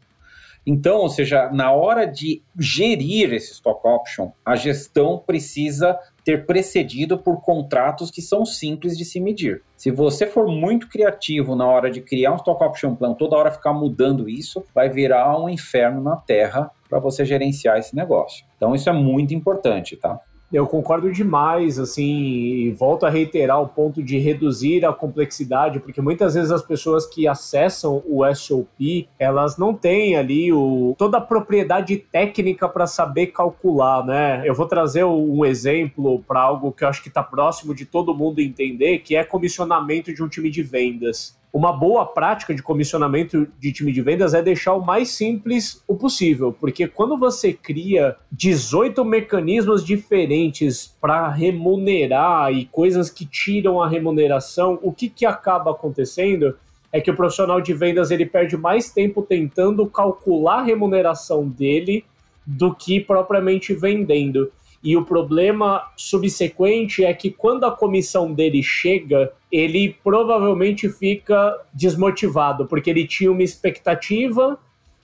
Então, ou seja, na hora de gerir esse stock option, a gestão precisa ter precedido por contratos que são simples de se medir. Se você for muito criativo na hora de criar um stock option plan, toda hora ficar mudando isso, vai virar um inferno na terra para você gerenciar esse negócio. Então isso é muito importante, tá? Eu concordo demais, assim, e volto a reiterar o ponto de reduzir a complexidade, porque muitas vezes as pessoas que acessam o SOP, elas não têm ali o, toda a propriedade técnica para saber calcular, né? Eu vou trazer um exemplo para algo que eu acho que está próximo de todo mundo entender, que é comissionamento de um time de vendas uma boa prática de comissionamento de time de vendas é deixar o mais simples o possível, porque quando você cria 18 mecanismos diferentes para remunerar e coisas que tiram a remuneração, o que, que acaba acontecendo é que o profissional de vendas ele perde mais tempo tentando calcular a remuneração dele do que propriamente vendendo. E o problema subsequente é que quando a comissão dele chega, ele provavelmente fica desmotivado, porque ele tinha uma expectativa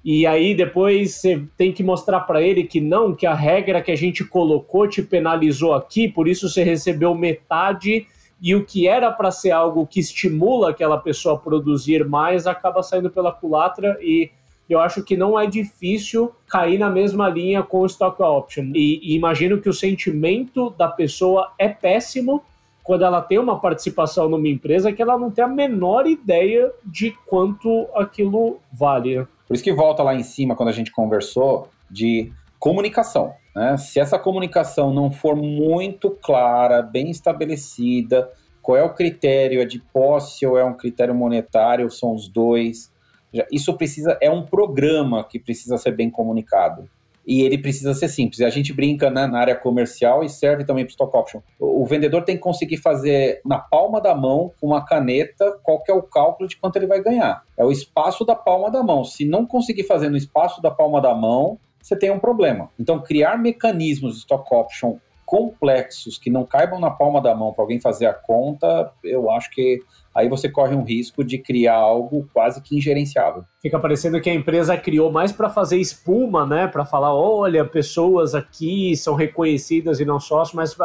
e aí depois você tem que mostrar para ele que não, que a regra que a gente colocou te penalizou aqui, por isso você recebeu metade e o que era para ser algo que estimula aquela pessoa a produzir mais acaba saindo pela culatra e eu acho que não é difícil cair na mesma linha com o stock option. E, e, imagino que o sentimento da pessoa é péssimo quando ela tem uma participação numa empresa que ela não tem a menor ideia de quanto aquilo vale. Por isso que volta lá em cima, quando a gente conversou, de comunicação. Né? Se essa comunicação não for muito clara, bem estabelecida, qual é o critério? É de posse ou é um critério monetário? São os dois? Isso precisa, é um programa que precisa ser bem comunicado. E ele precisa ser simples. A gente brinca né, na área comercial e serve também para stock option. O, vendedor tem que conseguir fazer na palma da mão, com uma caneta, qual é o cálculo de quanto ele vai ganhar. É o espaço da palma da mão. Se não conseguir fazer no espaço da palma da mão, você tem um problema. Então, criar mecanismos de stock option complexos que não caibam na palma da mão para alguém fazer a conta, eu acho que aí você corre um risco de criar algo quase que ingerenciável. Fica parecendo que a empresa criou mais para fazer espuma, né? Para falar, olha, pessoas aqui são reconhecidas e não sócios, mas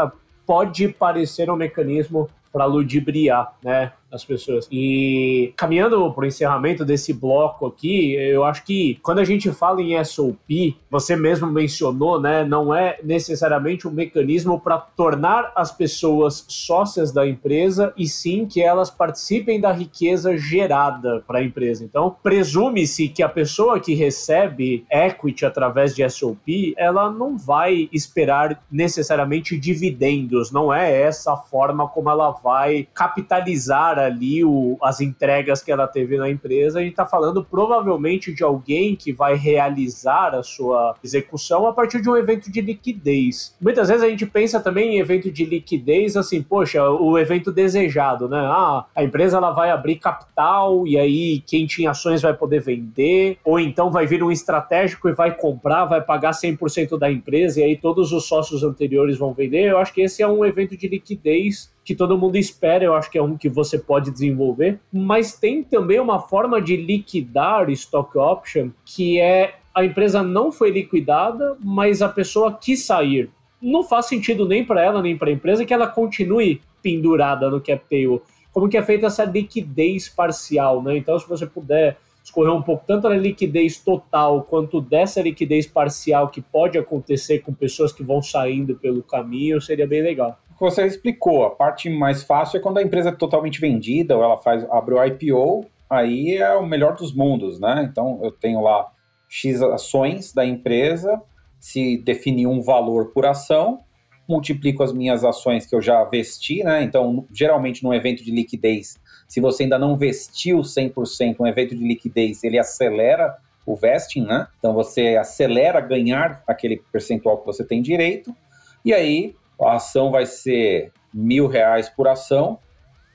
pode parecer um mecanismo para ludibriar, né? As pessoas. E caminhando para o encerramento desse bloco aqui, eu acho que quando a gente fala em SOP, você mesmo mencionou, né, não é necessariamente um mecanismo para tornar as pessoas sócias da empresa e sim que elas participem da riqueza gerada para a empresa. Então, presume-se que a pessoa que recebe equity através de SOP, ela não vai esperar necessariamente dividendos, não é essa a forma como ela vai capitalizar ali o, as entregas que ela teve na empresa, a gente está falando provavelmente de alguém que vai realizar a sua execução a partir de um evento de liquidez. Muitas vezes a gente pensa também em evento de liquidez assim, poxa, o evento desejado, né? Ah, a empresa ela vai abrir capital e aí quem tinha ações vai poder vender, ou então vai vir um estratégico e vai comprar, vai pagar 100% da empresa e aí todos os sócios anteriores vão vender. Eu acho que esse é um evento de liquidez que todo mundo espera, eu acho que é um que você pode desenvolver, mas tem também uma forma de liquidar stock option que é a empresa não foi liquidada, mas a pessoa quis sair. Não faz sentido nem para ela nem para a empresa que ela continue pendurada no cap table. Como que é feita essa liquidez parcial, né? Então, se você puder escorrer um pouco tanto da liquidez total quanto dessa liquidez parcial que pode acontecer com pessoas que vão saindo pelo caminho, seria bem legal você explicou, a parte mais fácil é quando a empresa é totalmente vendida ou ela faz abre o IPO, aí é o melhor dos mundos, né? Então eu tenho lá X ações da empresa, se definir um valor por ação, multiplico as minhas ações que eu já vesti, né? Então, geralmente num evento de liquidez, se você ainda não vestiu 100%, um evento de liquidez, ele acelera o vesting, né? Então você acelera ganhar aquele percentual que você tem direito, e aí a ação vai ser mil reais por ação.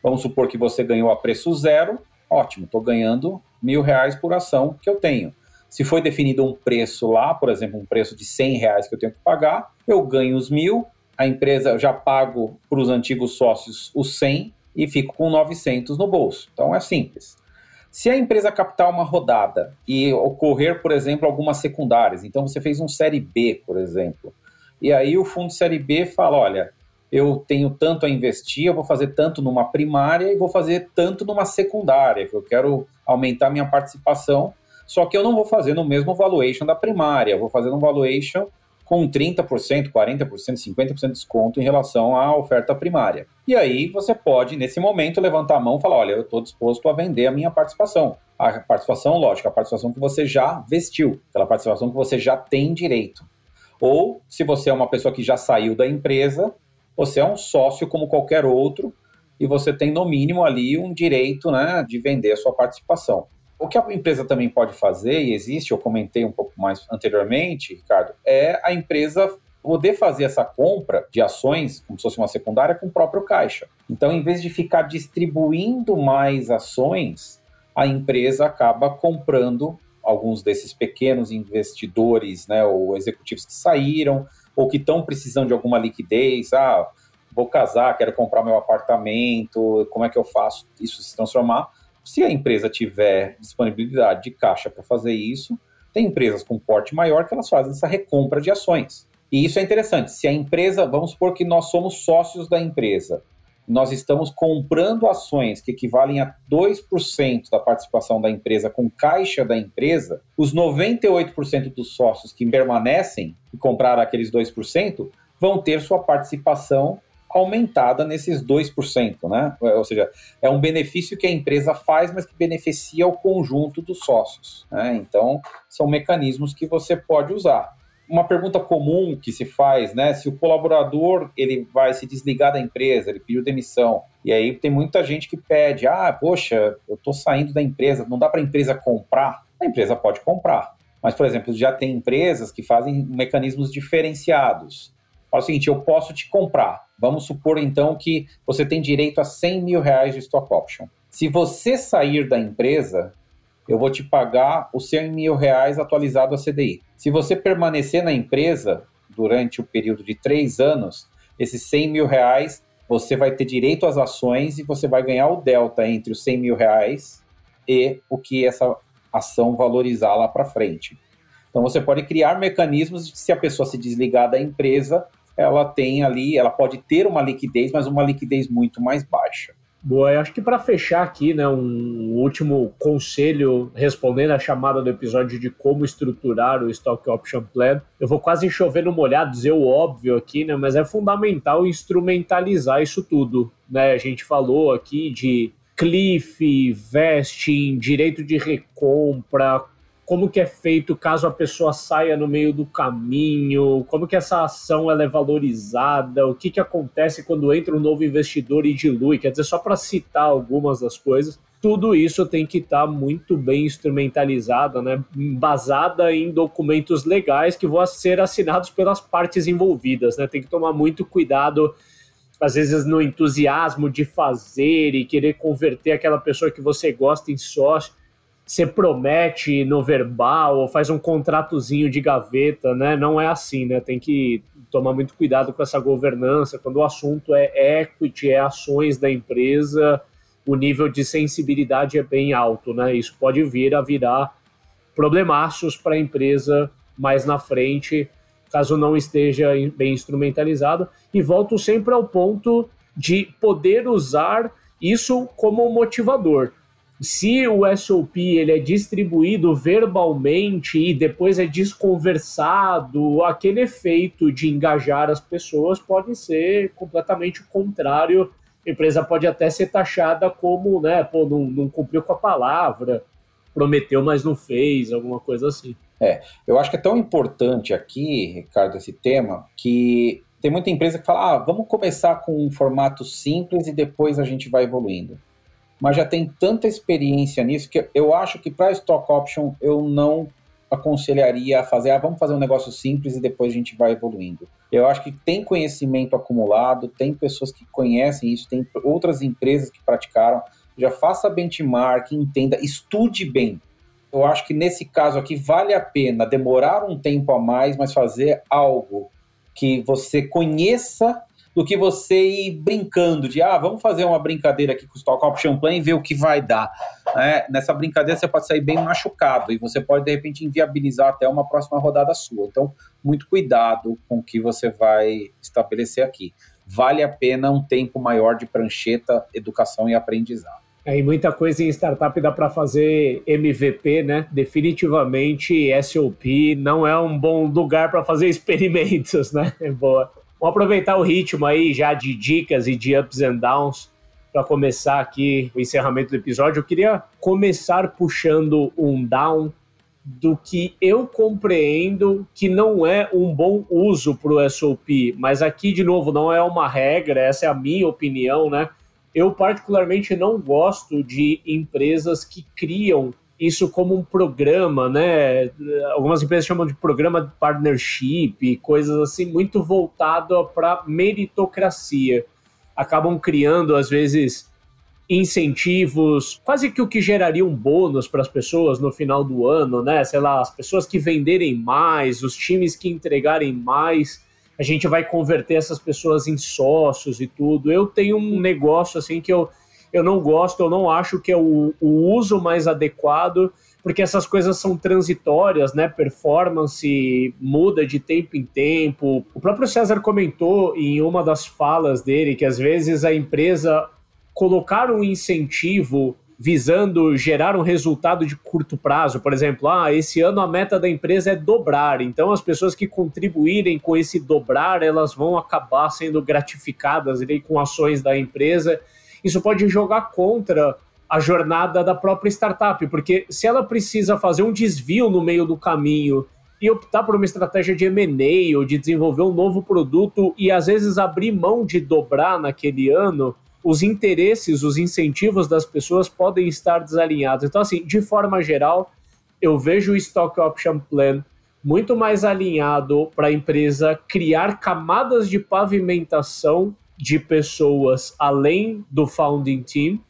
Vamos supor que você ganhou a preço zero, ótimo, estou ganhando mil reais por ação que eu tenho. Se foi definido um preço lá, por exemplo, um preço de 100 reais que eu tenho que pagar, eu ganho os mil, a empresa já pago para os antigos sócios os 100 e fico com 900 no bolso. Então é simples. Se a empresa captar uma rodada e ocorrer, por exemplo, algumas secundárias, então você fez um série B, por exemplo, e aí o fundo série B fala, olha, eu tenho tanto a investir, eu vou fazer tanto numa primária e vou fazer tanto numa secundária, que eu quero aumentar minha participação, só que eu não vou fazer no mesmo valuation da primária, eu vou fazer um valuation com 30%, 40%, 50% de desconto em relação à oferta primária. E aí você pode, nesse momento, levantar a mão e falar: olha, eu estou disposto a vender a minha participação. A participação, lógico, a participação que você já vestiu, aquela participação que você já tem direito. Ou, se você é uma pessoa que já saiu da empresa, você é um sócio como qualquer outro e você tem, no mínimo, ali um direito né, de vender a sua participação. O que a empresa também pode fazer, e existe, eu comentei um pouco mais anteriormente, Ricardo, é a empresa poder fazer essa compra de ações, como se fosse uma secundária, com o próprio caixa. Então, em vez de ficar distribuindo mais ações, a empresa acaba comprando alguns desses pequenos investidores, né, ou executivos que saíram, ou que estão precisando de alguma liquidez. Ah, vou casar, quero comprar meu apartamento, como é que eu faço isso se transformar? Se a empresa tiver disponibilidade de caixa para fazer isso, tem empresas com porte maior que elas fazem essa recompra de ações. E isso é interessante. Se a empresa, vamos supor que nós somos sócios da empresa, nós estamos comprando ações que equivalem a 2% da participação da empresa com caixa da empresa, os 98% dos sócios que permanecem e compraram aqueles 2% vão ter sua participação aumentada nesses 2%, né? Ou seja, é um benefício que a empresa faz, mas que beneficia o conjunto dos sócios. Né? Então, são mecanismos que você pode usar. Uma pergunta comum que se faz, né? Se o colaborador ele vai se desligar da empresa, ele pediu demissão, e aí tem muita gente que pede, ah, poxa, eu estou saindo da empresa, não dá para a empresa comprar? A empresa pode comprar. Mas, por exemplo, já tem empresas que fazem mecanismos diferenciados. Fala o seguinte, eu posso te comprar, Vamos supor então que você tem direito a 100 mil reais de stock option. Se você sair da empresa, eu vou te pagar os 100 mil reais atualizado a CDI. Se você permanecer na empresa durante o período de três anos, esses 100 mil reais você vai ter direito às ações e você vai ganhar o delta entre os 100 mil reais e o que essa ação valorizar lá para frente. Então você pode criar mecanismos de que se a pessoa se desligar da empresa, ela tem ali, ela pode ter uma liquidez, mas uma liquidez muito mais baixa. Boa, eu acho que para fechar aqui, né, um último conselho respondendo à chamada do episódio de como estruturar o Stock Option Plan, eu vou quase chover no molhado, dizer o óbvio aqui, né, mas é fundamental instrumentalizar isso tudo, né? A gente falou aqui de cliff, vesting, direito de recompra, como que é feito caso a pessoa saia no meio do caminho, como que essa ação ela é valorizada, o que, que acontece quando entra um novo investidor e dilui, quer dizer, só para citar algumas das coisas, tudo isso tem que estar tá muito bem instrumentalizado, né, embasada em documentos legais que vão ser assinados pelas partes envolvidas, né, tem que tomar muito cuidado às vezes no entusiasmo de fazer e querer converter aquela pessoa que você gosta em sócio, você promete no verbal ou faz um contratozinho de gaveta, né? Não é assim, né? Tem que tomar muito cuidado com essa governança. Quando o assunto é equity, é ações da empresa, o nível de sensibilidade é bem alto, né? Isso pode vir a virar problemaços para a empresa mais na frente, caso não esteja bem instrumentalizado. E volto sempre ao ponto de poder usar isso como motivador se o SOP ele é distribuído verbalmente e depois é desconversado, aquele efeito de engajar as pessoas pode ser completamente o contrário. A empresa pode até ser taxada como, né, pô, não, não cumpriu com a palavra, prometeu, mas não fez, alguma coisa assim. É, eu acho que é tão importante aqui, Ricardo, esse tema, que tem muita empresa que fala, ah, vamos começar com um formato simples e depois a gente vai evoluindo mas já tem tanta experiência nisso que eu acho que para stock option eu não aconselharia a fazer, ah, vamos fazer um negócio simples e depois a gente vai evoluindo. Eu acho que tem conhecimento acumulado, tem pessoas que conhecem isso, tem outras empresas que praticaram, já faça benchmark, entenda, estude bem. Eu acho que nesse caso aqui vale a pena demorar um tempo a mais, mas fazer algo que você conheça do que você ir brincando de, ah, vamos fazer uma brincadeira aqui com o Stock Option Plan e ver o que vai dar. É, nessa brincadeira você pode sair bem machucado e você pode, de repente, inviabilizar até uma próxima rodada sua. Então, muito cuidado com o que você vai estabelecer aqui. Vale a pena um tempo maior de prancheta, educação e aprendizado. É, e muita coisa em startup dá para fazer MVP, né? Definitivamente SOP não é um bom lugar para fazer experimentos, né? É boa. Vamos aproveitar o ritmo aí já de dicas e de ups and downs para começar aqui o encerramento do episódio. Eu queria começar puxando um down do que eu compreendo que não é um bom uso para o SOP, mas aqui de novo não é uma regra, essa é a minha opinião, né? Eu particularmente não gosto de empresas que criam isso como um programa, né? Algumas empresas chamam de programa de partnership, coisas assim, muito voltado para meritocracia. Acabam criando, às vezes, incentivos, quase que o que geraria um bônus para as pessoas no final do ano, né? Sei lá, as pessoas que venderem mais, os times que entregarem mais, a gente vai converter essas pessoas em sócios e tudo. Eu tenho um negócio assim que eu eu não gosto, eu não acho que é o, o uso mais adequado, porque essas coisas são transitórias, né? Performance muda de tempo em tempo. O próprio César comentou em uma das falas dele que às vezes a empresa colocar um incentivo visando gerar um resultado de curto prazo. Por exemplo, ah, esse ano a meta da empresa é dobrar, então as pessoas que contribuírem com esse dobrar, elas vão acabar sendo gratificadas ali, com ações da empresa isso pode jogar contra a jornada da própria startup, porque se ela precisa fazer um desvio no meio do caminho e optar por uma estratégia de M&A ou de desenvolver um novo produto e às vezes abrir mão de dobrar naquele ano, os interesses, os incentivos das pessoas podem estar desalinhados. Então, assim, de forma geral, eu vejo o Stock Option Plan muito mais alinhado para a empresa criar camadas de pavimentação de pessoas além do founding team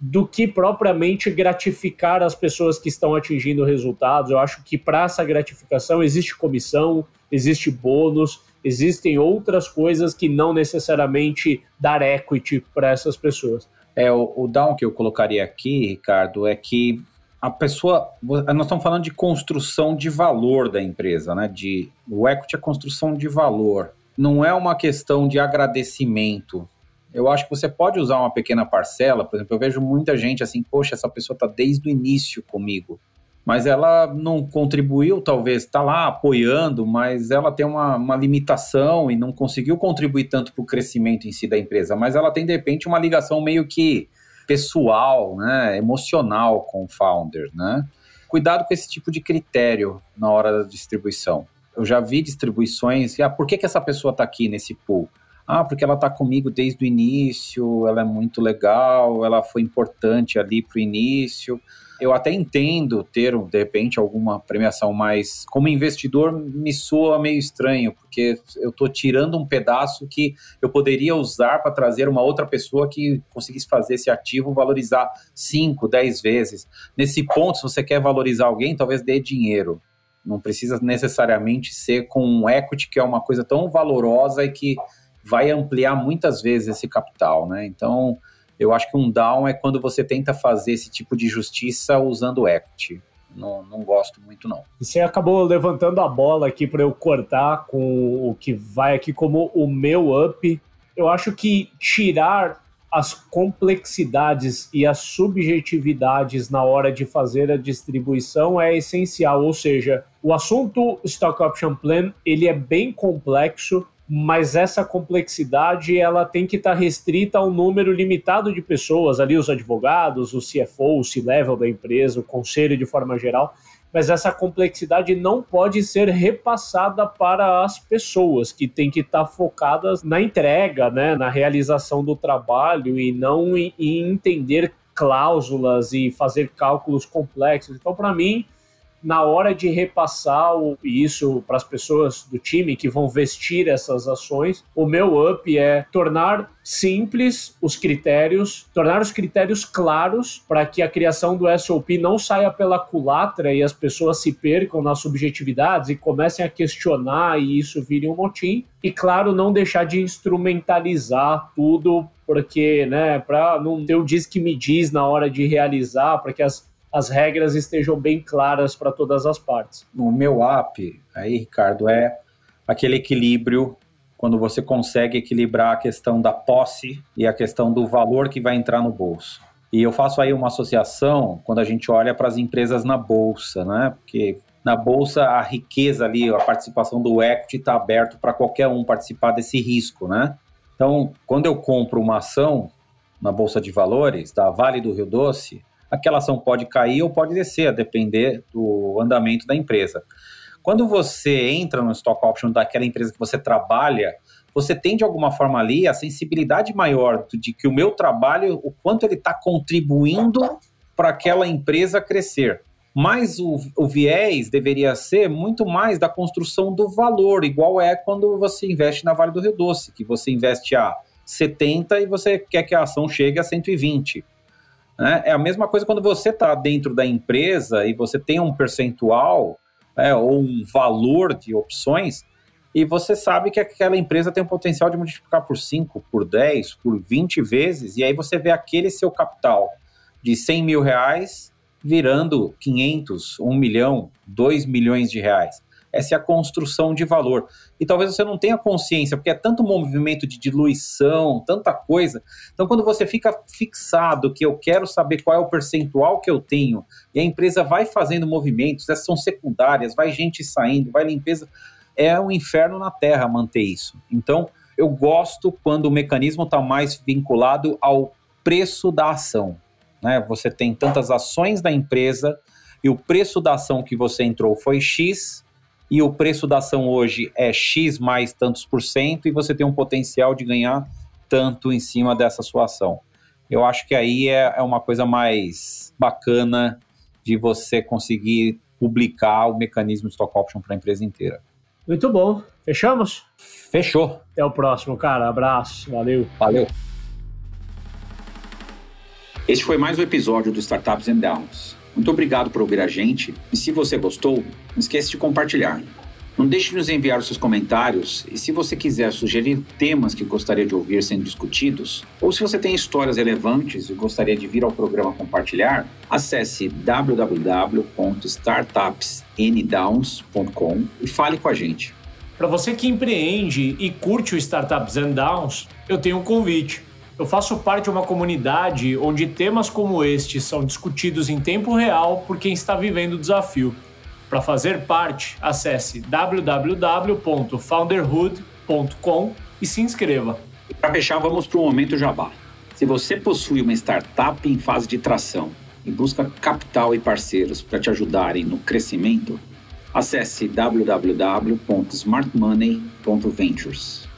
do que propriamente gratificar as pessoas que estão atingindo resultados. Eu acho que para essa gratificação existe comissão, existe bônus, existem outras coisas que não necessariamente dar equity para essas pessoas. É, o, o down que eu colocaria aqui, Ricardo, é que a pessoa. Nós estamos falando de construção de valor da empresa, né? De, o equity é construção de valor não é uma questão de agradecimento. Eu acho que você pode usar uma pequena parcela, por exemplo, eu vejo muita gente assim, poxa, essa pessoa está desde o início comigo, mas ela não contribuiu, talvez, está lá apoiando, mas ela tem uma, uma limitação e não conseguiu contribuir tanto para o crescimento em si da empresa, mas ela tem, de repente, uma ligação meio que pessoal, né, emocional com o founder, né? Cuidado com esse tipo de critério na hora da distribuição eu já vi distribuições, ah, por que, que essa pessoa está aqui nesse pool? Ah, porque ela está comigo desde o início, ela é muito legal, ela foi importante ali para o início. Eu até entendo ter, de repente, alguma premiação, mas como investidor me soa meio estranho, porque eu estou tirando um pedaço que eu poderia usar para trazer uma outra pessoa que conseguisse fazer esse ativo valorizar 5, 10 vezes. Nesse ponto, se você quer valorizar alguém, talvez dê dinheiro. Não precisa necessariamente ser com um equity, que é uma coisa tão valorosa e que vai ampliar muitas vezes esse capital, né? Então, eu acho que um down é quando você tenta fazer esse tipo de justiça usando equity. Não, não gosto muito, não. Você acabou levantando a bola aqui para eu cortar com o que vai aqui como o meu up. Eu acho que tirar as complexidades e as subjetividades na hora de fazer a distribuição é essencial, ou seja, o assunto Stock Option Plan, ele é bem complexo, mas essa complexidade ela tem que estar restrita a um número limitado de pessoas, ali os advogados, o CFO, o C-level da empresa, o conselho de forma geral, mas essa complexidade não pode ser repassada para as pessoas, que têm que estar focadas na entrega, né, na realização do trabalho e não em entender cláusulas e fazer cálculos complexos. Então, para mim, na hora de repassar isso para as pessoas do time que vão vestir essas ações, o meu up é tornar simples os critérios, tornar os critérios claros para que a criação do SOP não saia pela culatra e as pessoas se percam nas subjetividades e comecem a questionar e isso vire um motim. E claro, não deixar de instrumentalizar tudo, porque, né, para não ter o diz que me diz na hora de realizar, para que as as regras estejam bem claras para todas as partes. O meu app, aí, Ricardo, é aquele equilíbrio quando você consegue equilibrar a questão da posse e a questão do valor que vai entrar no bolso. E eu faço aí uma associação quando a gente olha para as empresas na bolsa, né? Porque na bolsa a riqueza ali, a participação do equity está aberto para qualquer um participar desse risco, né? Então, quando eu compro uma ação na bolsa de valores da Vale do Rio Doce, aquela ação pode cair ou pode descer, a depender do andamento da empresa. Quando você entra no stock option daquela empresa que você trabalha, você tem de alguma forma ali a sensibilidade maior de que o meu trabalho, o quanto ele está contribuindo para aquela empresa crescer. Mas o, o, viés deveria ser muito mais da construção do valor, igual é quando você investe na Vale do Rio Doce, que você investe a 70 e você quer que a ação chegue a 120. Né? É a mesma coisa quando você está dentro da empresa e você tem um percentual né, ou um valor de opções e você sabe que aquela empresa tem o potencial de multiplicar por 5, por 10, por 20 vezes, e aí você vê aquele seu capital de 100 mil reais virando 500, 1 milhão, 2 milhões de reais essa é a construção de valor. E talvez você não tenha consciência, porque é tanto movimento de diluição, tanta coisa. Então, quando você fica fixado que eu quero saber qual é o percentual que eu tenho, e a empresa vai fazendo movimentos, essas são secundárias, vai gente saindo, vai limpeza, é um inferno na terra manter isso. Então, eu gosto quando o mecanismo está mais vinculado ao preço da ação. Né? Você tem tantas ações da empresa e o preço da ação que você entrou foi X, e o preço da ação hoje é X mais tantos por cento e você tem um potencial de ganhar tanto em cima dessa sua ação. Eu acho que aí é, é uma coisa mais bacana de você conseguir publicar o mecanismo de stock option para a empresa inteira. Muito bom. Fechamos? Fechou. Até o próximo, cara. Abraço. Valeu. Valeu. Este foi mais um episódio do Startups and Downs. Muito obrigado por ouvir a gente e se você gostou, não esqueça de compartilhar. Não deixe de nos enviar os seus comentários e se você quiser sugerir temas que gostaria de ouvir sendo discutidos, ou se você tem histórias relevantes e gostaria de vir ao programa compartilhar, acesse www.startupsndowns.com e fale com a gente. Para você que empreende e curte o Startups and Downs, eu tenho um convite. Eu faço parte de uma comunidade onde temas como este são discutidos em tempo real por quem está vivendo o desafio. Para fazer parte, acesse www.founderhood.com e se inscreva. Para fechar, vamos para o momento jabá. Se você possui uma startup em fase de tração e busca capital e parceiros para te ajudarem no crescimento, acesse www.smartmoney.ventures.